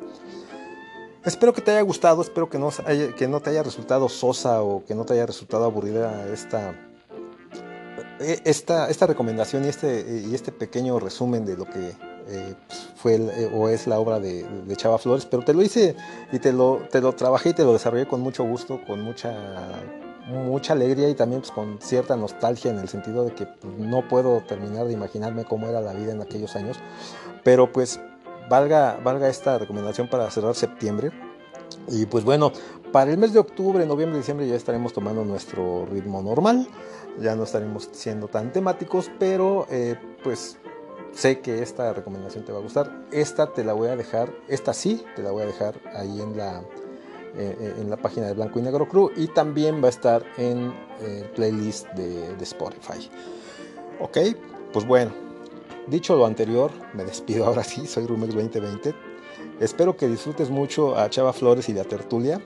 Espero que te haya gustado, espero que no, que no te haya resultado sosa o que no te haya resultado aburrida esta, e, esta, esta recomendación y este, y este pequeño resumen de lo que eh, pues, fue eh, o es la obra de, Chava Flores, pero te lo hice y te lo, te lo trabajé y te lo desarrollé con mucho gusto, con mucha, mucha alegría y también pues, con cierta nostalgia en el sentido de que pues, no puedo terminar de imaginarme cómo era la vida en aquellos años, pero pues valga, valga esta recomendación para cerrar septiembre. Y pues bueno, para el mes de octubre, noviembre, diciembre ya estaremos tomando nuestro ritmo normal. Ya no estaremos siendo tan temáticos, pero eh, pues sé que esta recomendación te va a gustar. Esta te la voy a dejar, esta sí te la voy a dejar ahí en la, eh, eh, en la página de Blanco y Negro Crew y también va a estar en el playlist de, de Spotify. Ok, pues bueno, Dicho lo anterior, me despido ahora sí, soy Rumex 2020. Espero que disfrutes mucho a Chava Flores y la tertulia.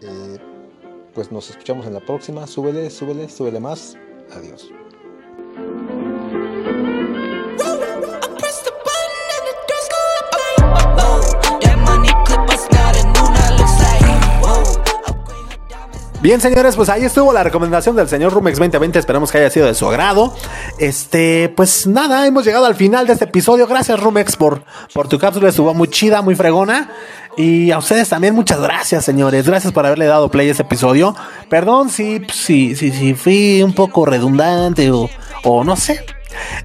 Eh, pues nos escuchamos en la próxima. Súbele, súbele, súbele más. Adiós. Bien, señores, pues ahí estuvo la recomendación del señor Rumex 2020. Esperamos que haya sido de su agrado. Este, pues nada, hemos llegado al final de este episodio. Gracias, Rumex, por, por tu cápsula. Estuvo muy chida, muy fregona. Y a ustedes también muchas gracias, señores. Gracias por haberle dado play a este episodio. Perdón si, si, si, si fui un poco redundante o, o no sé.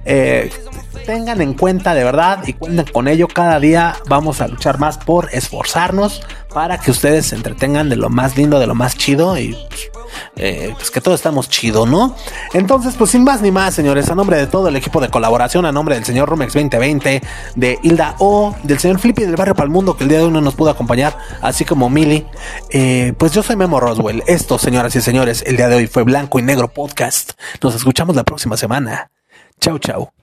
Eh, tengan en cuenta de verdad y cuenten con ello. Cada día vamos a luchar más por esforzarnos para que ustedes se entretengan de lo más lindo, de lo más chido y eh, pues que todos estamos chido, ¿no? Entonces, pues sin más ni más, señores, a nombre de todo el equipo de colaboración, a nombre del señor Rumex 2020, de Hilda O, del señor Flippy del Barrio Palmundo, que el día de hoy no nos pudo acompañar, así como Mili, eh, pues yo soy Memo Roswell. Esto, señoras y señores, el día de hoy fue Blanco y Negro Podcast. Nos escuchamos la próxima semana. Ciao, ciao.